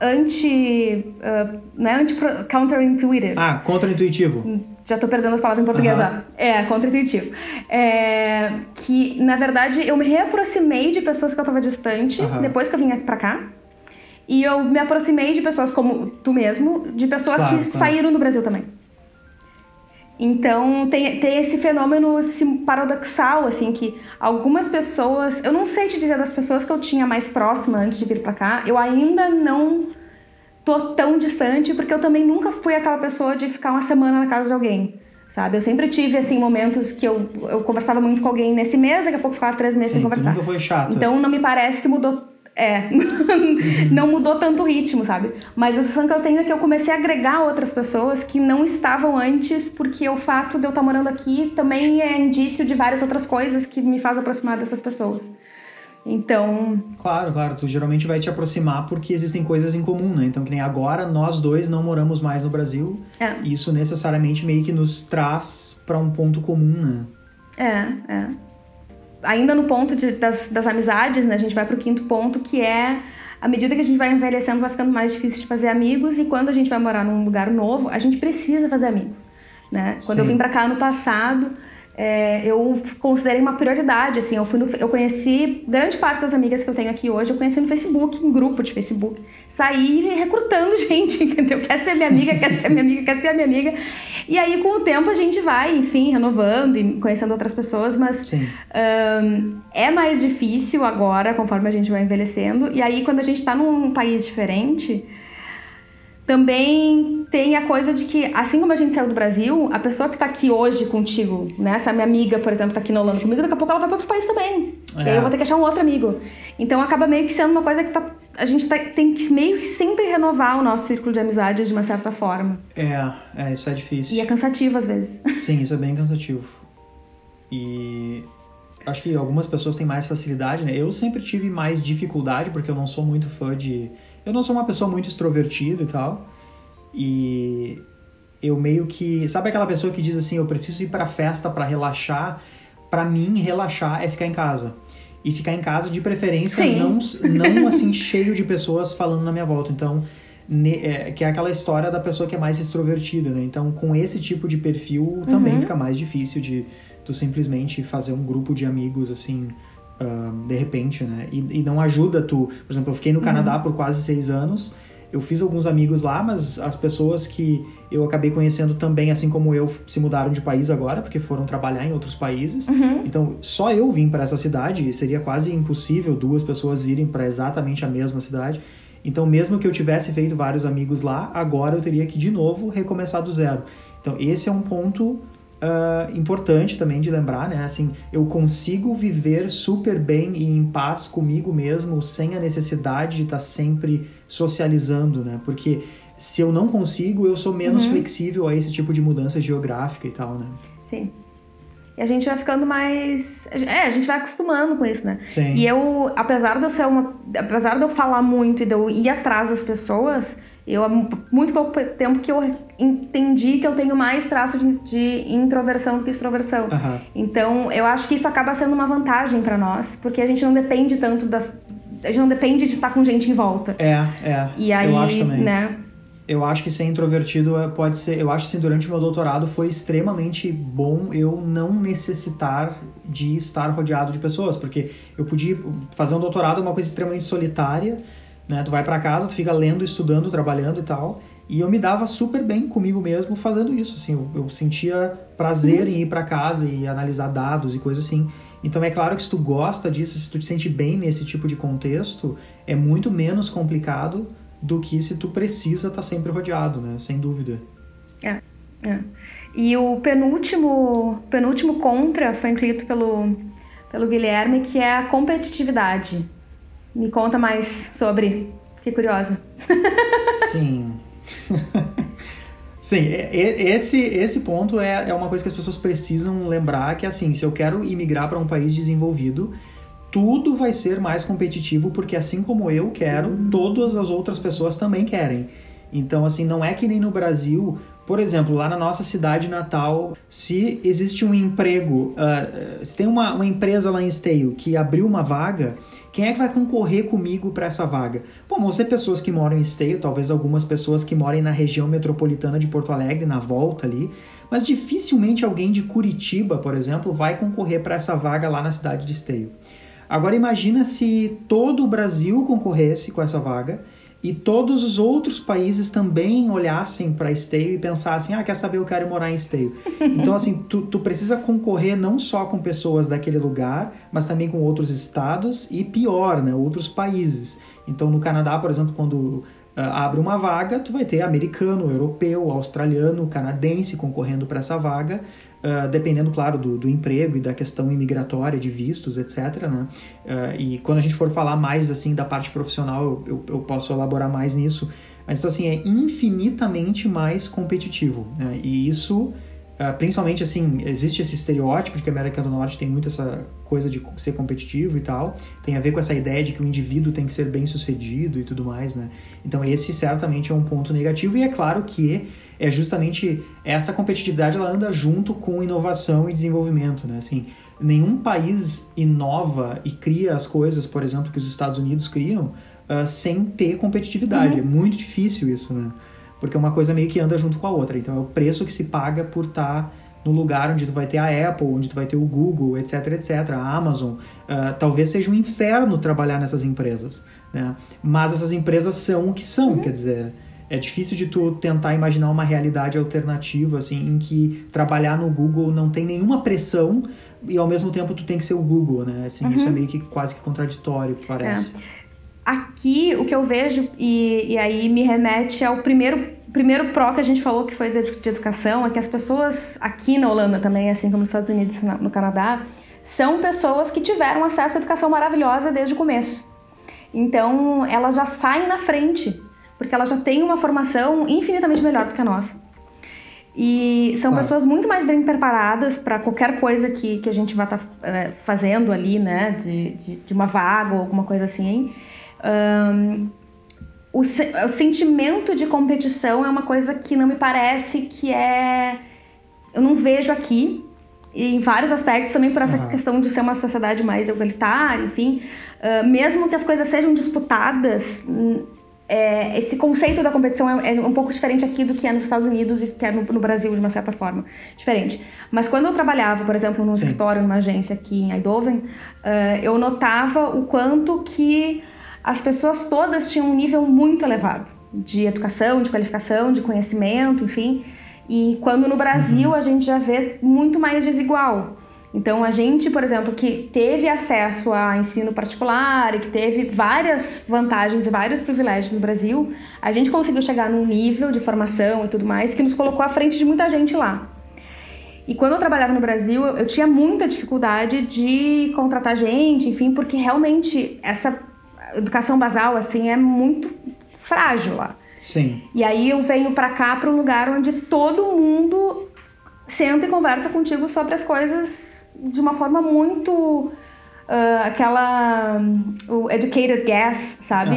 anti. Uh, né, anti counterintuitive. Ah, contra-intuitivo. Já tô perdendo as palavras em português, uhum. É, contra-intuitivo. É, que, na verdade, eu me reaproximei de pessoas que eu tava distante uhum. depois que eu vim pra cá. E eu me aproximei de pessoas como tu mesmo, de pessoas Claro, que claro. saíram do Brasil também. Então tem, tem esse fenômeno esse paradoxal, assim, que algumas pessoas. Eu não sei te dizer das pessoas que eu tinha mais próxima antes de vir pra cá, eu ainda não tô tão distante, porque eu também nunca fui aquela pessoa de ficar uma semana na casa de alguém. Sabe? Eu sempre tive, assim, momentos que eu, eu conversava muito com alguém nesse mês, daqui a pouco ficava três meses Sim, sem conversar. nunca foi chata. Então não me parece que mudou. É, não mudou tanto o ritmo, sabe? Mas a sensação que eu tenho é que eu comecei a agregar outras pessoas que não estavam antes, porque o fato de eu estar morando aqui também é indício de várias outras coisas que me faz aproximar dessas pessoas. Então, Claro, claro, tu geralmente vai te aproximar porque existem coisas em comum, né? Então, que nem agora, nós dois não moramos mais no Brasil, é, e isso necessariamente meio que nos traz pra um ponto comum, né? é, é. Ainda no ponto de- das, das amizades, né? A gente vai pro quinto ponto, que é à medida que a gente vai envelhecendo, vai ficando mais difícil de fazer amigos, e quando a gente vai morar num lugar novo, a gente precisa fazer amigos. Né? Quando eu vim pra cá ano passado, é, eu considerei uma prioridade, assim, eu, fui no- eu conheci grande parte das amigas que eu tenho aqui hoje, eu conheci no Facebook, em grupo de Facebook. Saí recrutando gente, entendeu? Quer ser minha amiga, quer ser minha amiga, quer ser minha amiga. E aí, com o tempo, a gente vai, enfim, renovando e conhecendo outras pessoas, mas. Ahn, é mais difícil agora, conforme a gente vai envelhecendo. E aí, quando a gente tá num país diferente, também tem a coisa de que, assim como a gente saiu do Brasil, a pessoa que tá aqui hoje contigo, né? Essa minha amiga, por exemplo, tá aqui na Holanda comigo, daqui a pouco ela vai para outro país também. E aí É. eu vou ter que achar um outro amigo. Então acaba meio que sendo uma coisa que tá. A gente tá- tem que meio que sempre renovar o nosso círculo de amizades de uma certa forma. É, é, isso é difícil. E é cansativo às vezes. Sim, isso é bem cansativo. E acho que algumas pessoas têm mais facilidade, né? Eu sempre tive mais dificuldade porque eu não sou muito fã de. Eu não sou uma pessoa muito extrovertida e tal. E eu meio que. Sabe aquela pessoa que diz assim: eu preciso ir pra festa pra relaxar? Pra mim, relaxar é ficar em casa. E ficar em casa, de preferência, Sim. não, não assim, cheio de pessoas falando na minha volta. Então, ne- é, que é aquela história da pessoa que é mais extrovertida, né? Então, com esse tipo de perfil, também Uhum. fica mais difícil de tu simplesmente fazer um grupo de amigos, assim, ah, de repente, né? E, e não ajuda tu... Por exemplo, eu fiquei no Canadá por quase seis anos, eu fiz alguns amigos lá, mas as pessoas que eu acabei conhecendo também, assim como eu, se mudaram de país agora, porque foram trabalhar em outros países. Uhum. Então, só eu vim para essa cidade e seria quase impossível duas pessoas virem para exatamente a mesma cidade. Então, mesmo que eu tivesse feito vários amigos lá, agora eu teria que de novo recomeçar do zero. Então, esse é um ponto ah, importante também de lembrar, né? Assim, eu consigo viver super bem e em paz comigo mesmo sem a necessidade de estar sempre socializando, né? Porque se eu não consigo, eu sou menos Uhum. flexível a esse tipo de mudança geográfica e tal, né? Sim. E a gente vai ficando mais. É, a gente vai acostumando com isso, né? Sim. E eu, apesar de eu ser uma. Apesar de eu falar muito e de eu ir atrás das pessoas, eu há mu- muito pouco tempo que eu entendi que eu tenho mais traço de, de introversão do que extroversão. Aham. Então, eu acho que isso acaba sendo uma vantagem pra nós, porque a gente não depende tanto das. A gente não depende de estar com gente em volta. É, é. E aí, eu acho também. né? Eu acho que ser introvertido é- pode ser. Eu acho que assim, durante o meu doutorado foi extremamente bom eu não necessitar de estar rodeado de pessoas, porque eu podia fazer um doutorado é uma coisa extremamente solitária, né? Tu vai pra casa, tu fica lendo, estudando, trabalhando e tal. E eu me dava super bem comigo mesmo fazendo isso, assim, eu, eu sentia prazer em ir pra casa e analisar dados e coisas assim. Então é claro que se tu gosta disso, se tu te sente bem nesse tipo de contexto, é muito menos complicado do que se tu precisa estar sempre rodeado, né? Sem dúvida. É. E o penúltimo, penúltimo contra foi incluído pelo, pelo Guilherme, que é a competitividade. Me conta mais sobre. Fiquei curiosa. Sim. Sim, esse, esse ponto é, é uma coisa que as pessoas precisam lembrar que assim, se eu quero imigrar para um país desenvolvido, tudo vai ser mais competitivo porque assim como eu quero, todas as outras pessoas também querem. Então, assim, não é que nem no Brasil, por exemplo, lá na nossa cidade natal, se existe um emprego, ah, se tem uma, uma empresa lá em Esteio que abriu uma vaga, quem é que vai concorrer comigo para essa vaga? Bom, vão ser pessoas que moram em Esteio, talvez algumas pessoas que morem na região metropolitana de Porto Alegre, na volta ali, mas dificilmente alguém de Curitiba, por exemplo, vai concorrer para essa vaga lá na cidade de Esteio. Agora imagina se todo o Brasil concorresse com essa vaga e todos os outros países também olhassem para Esteio e pensassem, ah, quer saber, eu quero morar em Esteio. então, assim, tu, tu precisa concorrer não só com pessoas daquele lugar, mas também com outros estados e pior, né, outros países. Então, no Canadá, por exemplo, quando uh, abre uma vaga, tu vai ter americano, europeu, australiano, canadense concorrendo para essa vaga, Uh, dependendo, claro, do, do, emprego e da questão imigratória, de vistos, etc. Né? Uh, e quando a gente for falar mais assim da parte profissional, eu, eu, eu, posso elaborar mais nisso. Mas então, assim, é infinitamente mais competitivo. Né? E isso Uh, principalmente assim, existe esse estereótipo de que a América do Norte tem muito essa coisa de ser competitivo e tal, tem a ver com essa ideia de que o indivíduo tem que ser bem sucedido e tudo mais, né? Então esse certamente é um ponto negativo e é claro que é justamente essa competitividade ela anda junto com inovação e desenvolvimento, né? Assim, nenhum país inova e cria as coisas, por exemplo, que os Estados Unidos criam uh, sem ter competitividade. Uhum. É muito difícil isso, né? porque uma coisa meio que anda junto com a outra. Então é o preço que se paga por estar tá no lugar onde tu vai ter a Apple, onde tu vai ter o Google, etc, etc, a Amazon. Uh, talvez seja um inferno trabalhar nessas empresas, né? Mas essas empresas são o que são, uhum. quer dizer, é difícil de tu tentar imaginar uma realidade alternativa, assim, em que trabalhar no Google não tem nenhuma pressão e ao mesmo tempo tu tem que ser o Google, né? Assim, uhum. isso é meio que quase que contraditório, parece. É. Aqui, o que eu vejo, e, e aí me remete ao primeiro, primeiro pró que a gente falou, que foi de, educação, é que as pessoas aqui na Holanda também, assim como nos Estados Unidos no Canadá, são pessoas que tiveram acesso à educação maravilhosa desde o começo. Então, elas já saem na frente, porque elas já têm uma formação infinitamente melhor do que a nossa. E são claro. pessoas muito mais bem preparadas para qualquer coisa que, que a gente vai estar tá, é, fazendo ali, né? De, de, de, uma vaga ou alguma coisa assim. Um, o, se, o sentimento de competição é uma coisa que não me parece que é. Eu não vejo aqui, em vários aspectos também por essa uhum. questão de ser uma sociedade mais igualitária, enfim. Uh, mesmo que as coisas sejam disputadas, é, esse conceito da competição é, é, um pouco diferente aqui do que é nos Estados Unidos e que é no, no, Brasil, de uma certa forma. Diferente. Mas quando eu trabalhava, por exemplo, num escritório, numa agência aqui em Eindhoven, uh, eu notava o quanto que as pessoas todas tinham um nível muito elevado de educação, de qualificação, de conhecimento, enfim. E quando no Brasil uhum. a gente já vê muito mais desigual. Então a gente, por exemplo, que teve acesso a ensino particular e que teve várias vantagens e vários privilégios no Brasil, a gente conseguiu chegar num nível de formação e tudo mais que nos colocou à frente de muita gente lá. E quando eu trabalhava no Brasil, eu tinha muita dificuldade de contratar gente, enfim, porque realmente essa educação basal, assim, é muito frágil lá. Sim. E aí eu venho para cá, para um lugar onde todo mundo senta e conversa contigo sobre as coisas de uma forma muito uh, aquela o educated guess, sabe?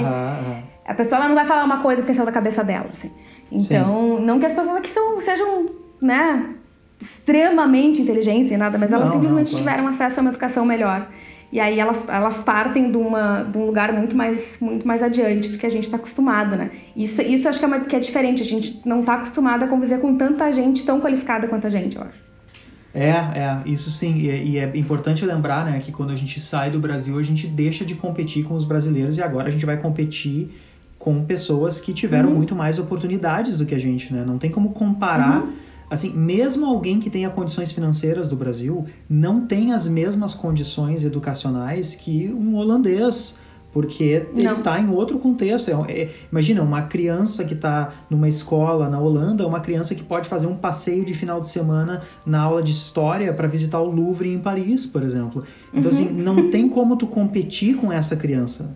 A pessoa ela não vai falar uma coisa porque é da cabeça dela, assim. Então, Sim. não que as pessoas aqui são, sejam, né, extremamente inteligentes e nada, mas elas não, simplesmente não, tiveram acesso a uma educação melhor. E aí elas, elas partem de, uma, de um lugar muito mais, muito mais adiante do que a gente está acostumado, né? Isso, isso acho que é, uma, que é diferente. A gente não está acostumado a conviver com tanta gente tão qualificada quanto a gente, eu acho. É, é, isso sim. E, e, é importante lembrar, né, que quando a gente sai do Brasil, a gente deixa de competir com os brasileiros e agora a gente vai competir com pessoas que tiveram uhum. muito mais oportunidades do que a gente, né? Não tem como comparar. Uhum Assim, mesmo alguém que tenha condições financeiras do Brasil não tem as mesmas condições educacionais que um holandês, porque ele está em outro contexto. É, é, imagina, uma criança que está numa escola na Holanda, uma criança que pode fazer um passeio de final de semana na aula de história para visitar o Louvre em Paris, por exemplo. Então, assim, uhum. assim, não tem como tu competir com essa criança.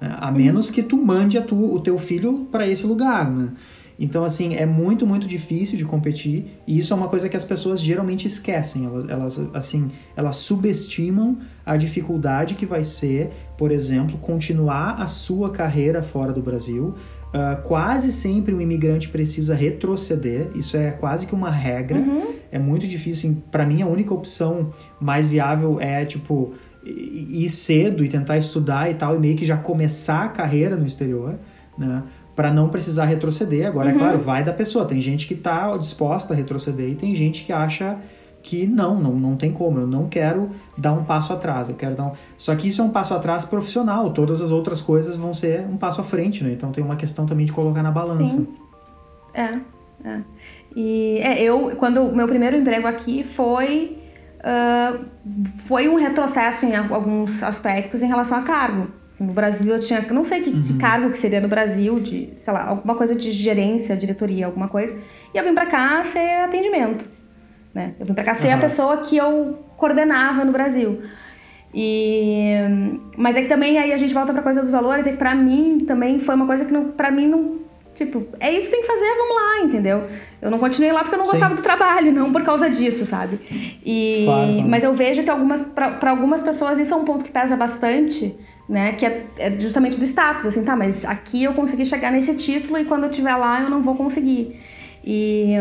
Né? A menos que tu mande tu, o teu filho para esse lugar, né? Então, assim, é muito, muito difícil de competir e isso é uma coisa que as pessoas geralmente esquecem. Elas, elas, assim, elas subestimam a dificuldade que vai ser, por exemplo, continuar a sua carreira fora do Brasil. Uh, quase sempre o um imigrante precisa retroceder, isso é quase que uma regra. Uhum. É muito difícil. Assim, Para mim, a única opção mais viável é, tipo, ir cedo e tentar estudar e tal, e meio que já começar a carreira no exterior, né? Para não precisar retroceder. Agora, é uhum. é claro, vai da pessoa. Tem gente que está disposta a retroceder e tem gente que acha que não, não, não tem como. Eu não quero dar um passo atrás. Eu quero dar um... Só que isso é um passo atrás profissional. Todas as outras coisas vão ser um passo à frente, né? Então tem uma questão também de colocar na balança. Sim. É, é. E é, eu, quando o meu primeiro emprego aqui foi. Uh, foi um retrocesso em alguns aspectos em relação a cargo. No Brasil eu tinha, não sei que, uhum. que, cargo que seria no Brasil, de, sei lá, alguma coisa de gerência, diretoria, alguma coisa. E eu vim pra cá ser atendimento. Né? Eu vim pra cá ser uhum. a pessoa que eu coordenava no Brasil. E mas é que também aí a gente volta para coisa dos valores, é que para mim também foi uma coisa que não para mim não, tipo, é isso que tem que fazer, vamos lá, entendeu? Eu não continuei lá porque eu não gostava Sim. do trabalho, não por causa disso, sabe? E claro, claro. mas eu vejo que algumas para algumas pessoas isso é um ponto que pesa bastante, né? Que é, é justamente do status, assim, tá, mas aqui eu consegui chegar nesse título e quando eu estiver lá eu não vou conseguir. E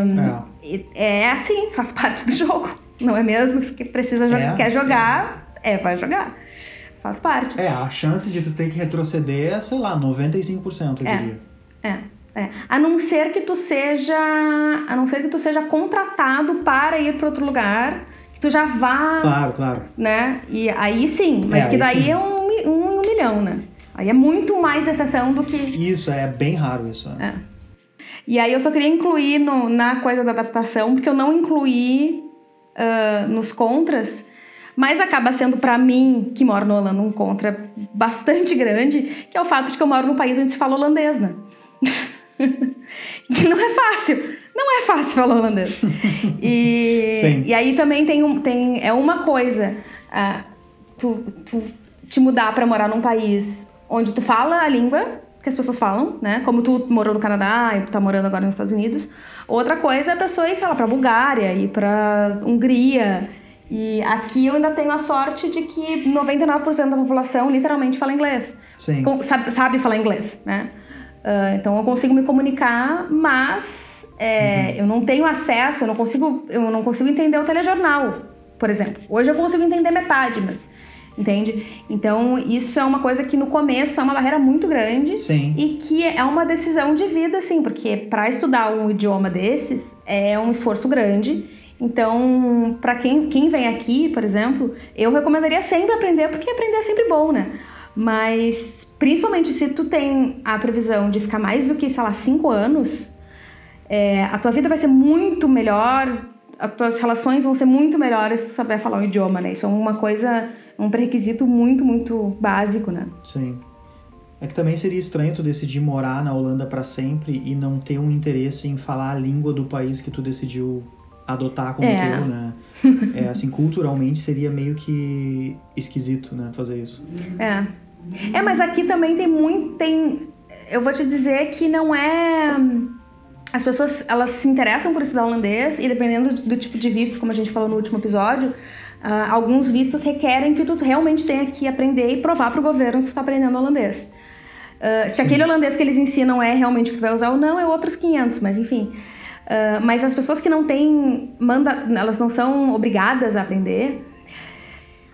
é. é assim, faz parte do jogo, não é mesmo? Que precisa jogar, é, quer jogar, é. é, vai jogar. Faz parte. É, a chance de tu ter que retroceder é, sei lá, 95%, eu é, diria. É. É. A não ser que tu seja, a não ser que tu seja contratado para ir para outro lugar, que tu já vá, claro, claro, né? E aí sim, mas é, que daí sim. é um, um, um, milhão, né? Aí é muito mais exceção do que isso é bem raro isso. É. é. E aí eu só queria incluir no, na coisa da adaptação, porque eu não incluí uh, nos contras, mas acaba sendo para mim, que moro no Holanda, um contra bastante grande, que é o fato de que eu moro num país onde se fala holandês, né? que não é fácil. Não é fácil falar holandês. E, Sim. e aí também tem, um, tem é uma coisa uh, tu, tu te mudar para morar num país onde tu fala a língua que as pessoas falam, né? Como tu morou no Canadá e tá morando agora nos Estados Unidos. Outra coisa é a pessoa ir, sei lá, pra Bulgária, ir pra Hungria. E aqui eu ainda tenho a sorte de que 99% da população literalmente fala inglês. Sim. Sabe, sabe falar inglês, né? Uh, então eu consigo me comunicar, mas é, uhum. eu não tenho acesso, eu não consigo, eu não consigo entender o telejornal, por exemplo. Hoje eu consigo entender metade, mas entende? Então, isso é uma coisa que no começo é uma barreira muito grande Sim. e que é uma decisão de vida, assim, porque para estudar um idioma desses é um esforço grande. Então, para quem, quem vem aqui, por exemplo, eu recomendaria sempre aprender, porque aprender é sempre bom, né? Mas, principalmente se tu tem a previsão de ficar mais do que, sei lá, cinco anos, é, a tua vida vai ser muito melhor, as tuas relações vão ser muito melhores se tu saber falar o idioma, né? Isso é uma coisa um pré-requisito muito, muito básico, né? Sim. É que também seria estranho tu decidir morar na Holanda para sempre e não ter um interesse em falar a língua do país que tu decidiu adotar como é. teu, né? É, assim, culturalmente seria meio que esquisito, né, fazer isso. É. É, mas aqui também tem muito, tem... Eu vou te dizer que não é... As pessoas, elas se interessam por estudar holandês e dependendo do tipo de visto, como a gente falou no último episódio, Uh, alguns vistos requerem que tu realmente tenha que aprender e provar para o governo que tu está aprendendo holandês. Uh, se aquele holandês que eles ensinam é realmente o que tu vai usar ou não, é outros 500, mas enfim. Uh, mas as pessoas que não têm, manda, elas não são obrigadas a aprender,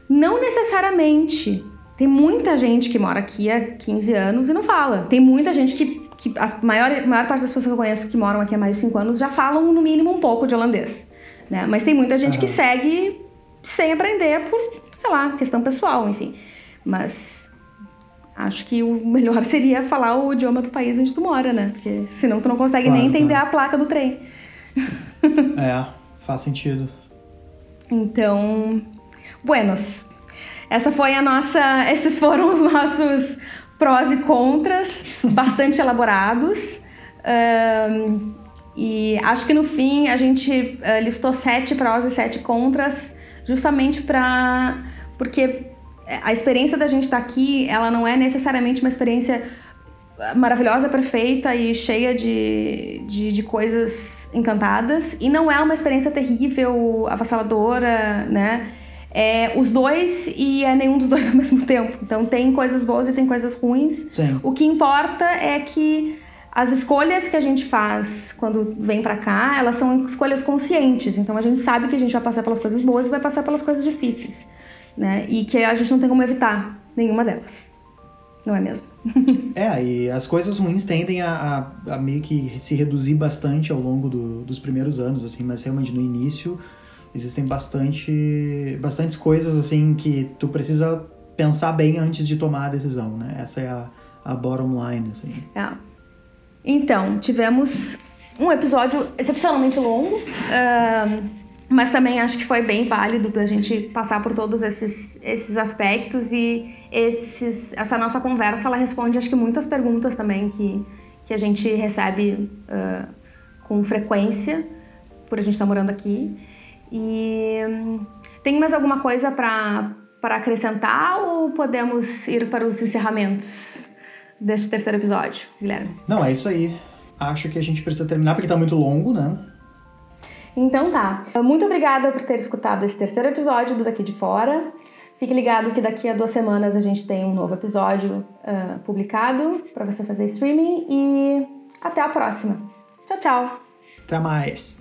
não necessariamente. Tem muita gente que mora aqui há 15 anos e não fala. Tem muita gente que, que a maior, maior parte das pessoas que eu conheço que moram aqui há mais de 5 anos já falam no mínimo um pouco de holandês. Né? Mas tem muita gente uhum. que segue sem aprender por, sei lá, questão pessoal, enfim. Mas acho que o melhor seria falar o idioma do país onde tu mora, né? Porque senão tu não consegue claro, nem entender claro. a placa do trem. É, faz sentido. Então, buenos. Essa foi a nossa, esses foram os nossos prós e contras, bastante elaborados. Um, e acho que no fim a gente uh, listou sete prós e sete contras justamente para porque a experiência da gente estar tá aqui, ela não é necessariamente uma experiência maravilhosa, perfeita e cheia de, de, de, coisas encantadas. E não é uma experiência terrível, avassaladora, né? É os dois e é nenhum dos dois ao mesmo tempo. Então tem coisas boas e tem coisas ruins. Sim. O que importa é que as escolhas que a gente faz quando vem para cá, elas são escolhas conscientes. Então a gente sabe que a gente vai passar pelas coisas boas e vai passar pelas coisas difíceis, né? E que a gente não tem como evitar nenhuma delas. Não é mesmo? é, e as coisas ruins tendem a, a, a meio que se reduzir bastante ao longo do, dos primeiros anos, assim, mas realmente no início existem bastante, bastantes coisas assim que tu precisa pensar bem antes de tomar a decisão, né? Essa é a, a bottom line, assim. É. Então, tivemos um episódio excepcionalmente longo, uh, mas também acho que foi bem válido para a gente passar por todos esses, esses aspectos e esses, essa nossa conversa ela responde acho que muitas perguntas também que, que a gente recebe uh, com frequência por a gente estar tá morando aqui. E um, tem mais alguma coisa para para acrescentar ou podemos ir para os encerramentos deste terceiro episódio, Guilherme? Não, é isso aí. Acho que a gente precisa terminar porque está muito longo, né? Então tá. Muito obrigada por ter escutado esse terceiro episódio do Daqui de Fora. Fique ligado que daqui a duas semanas a gente tem um novo episódio uh, publicado para você fazer streaming e até a próxima. Tchau, tchau. Até mais.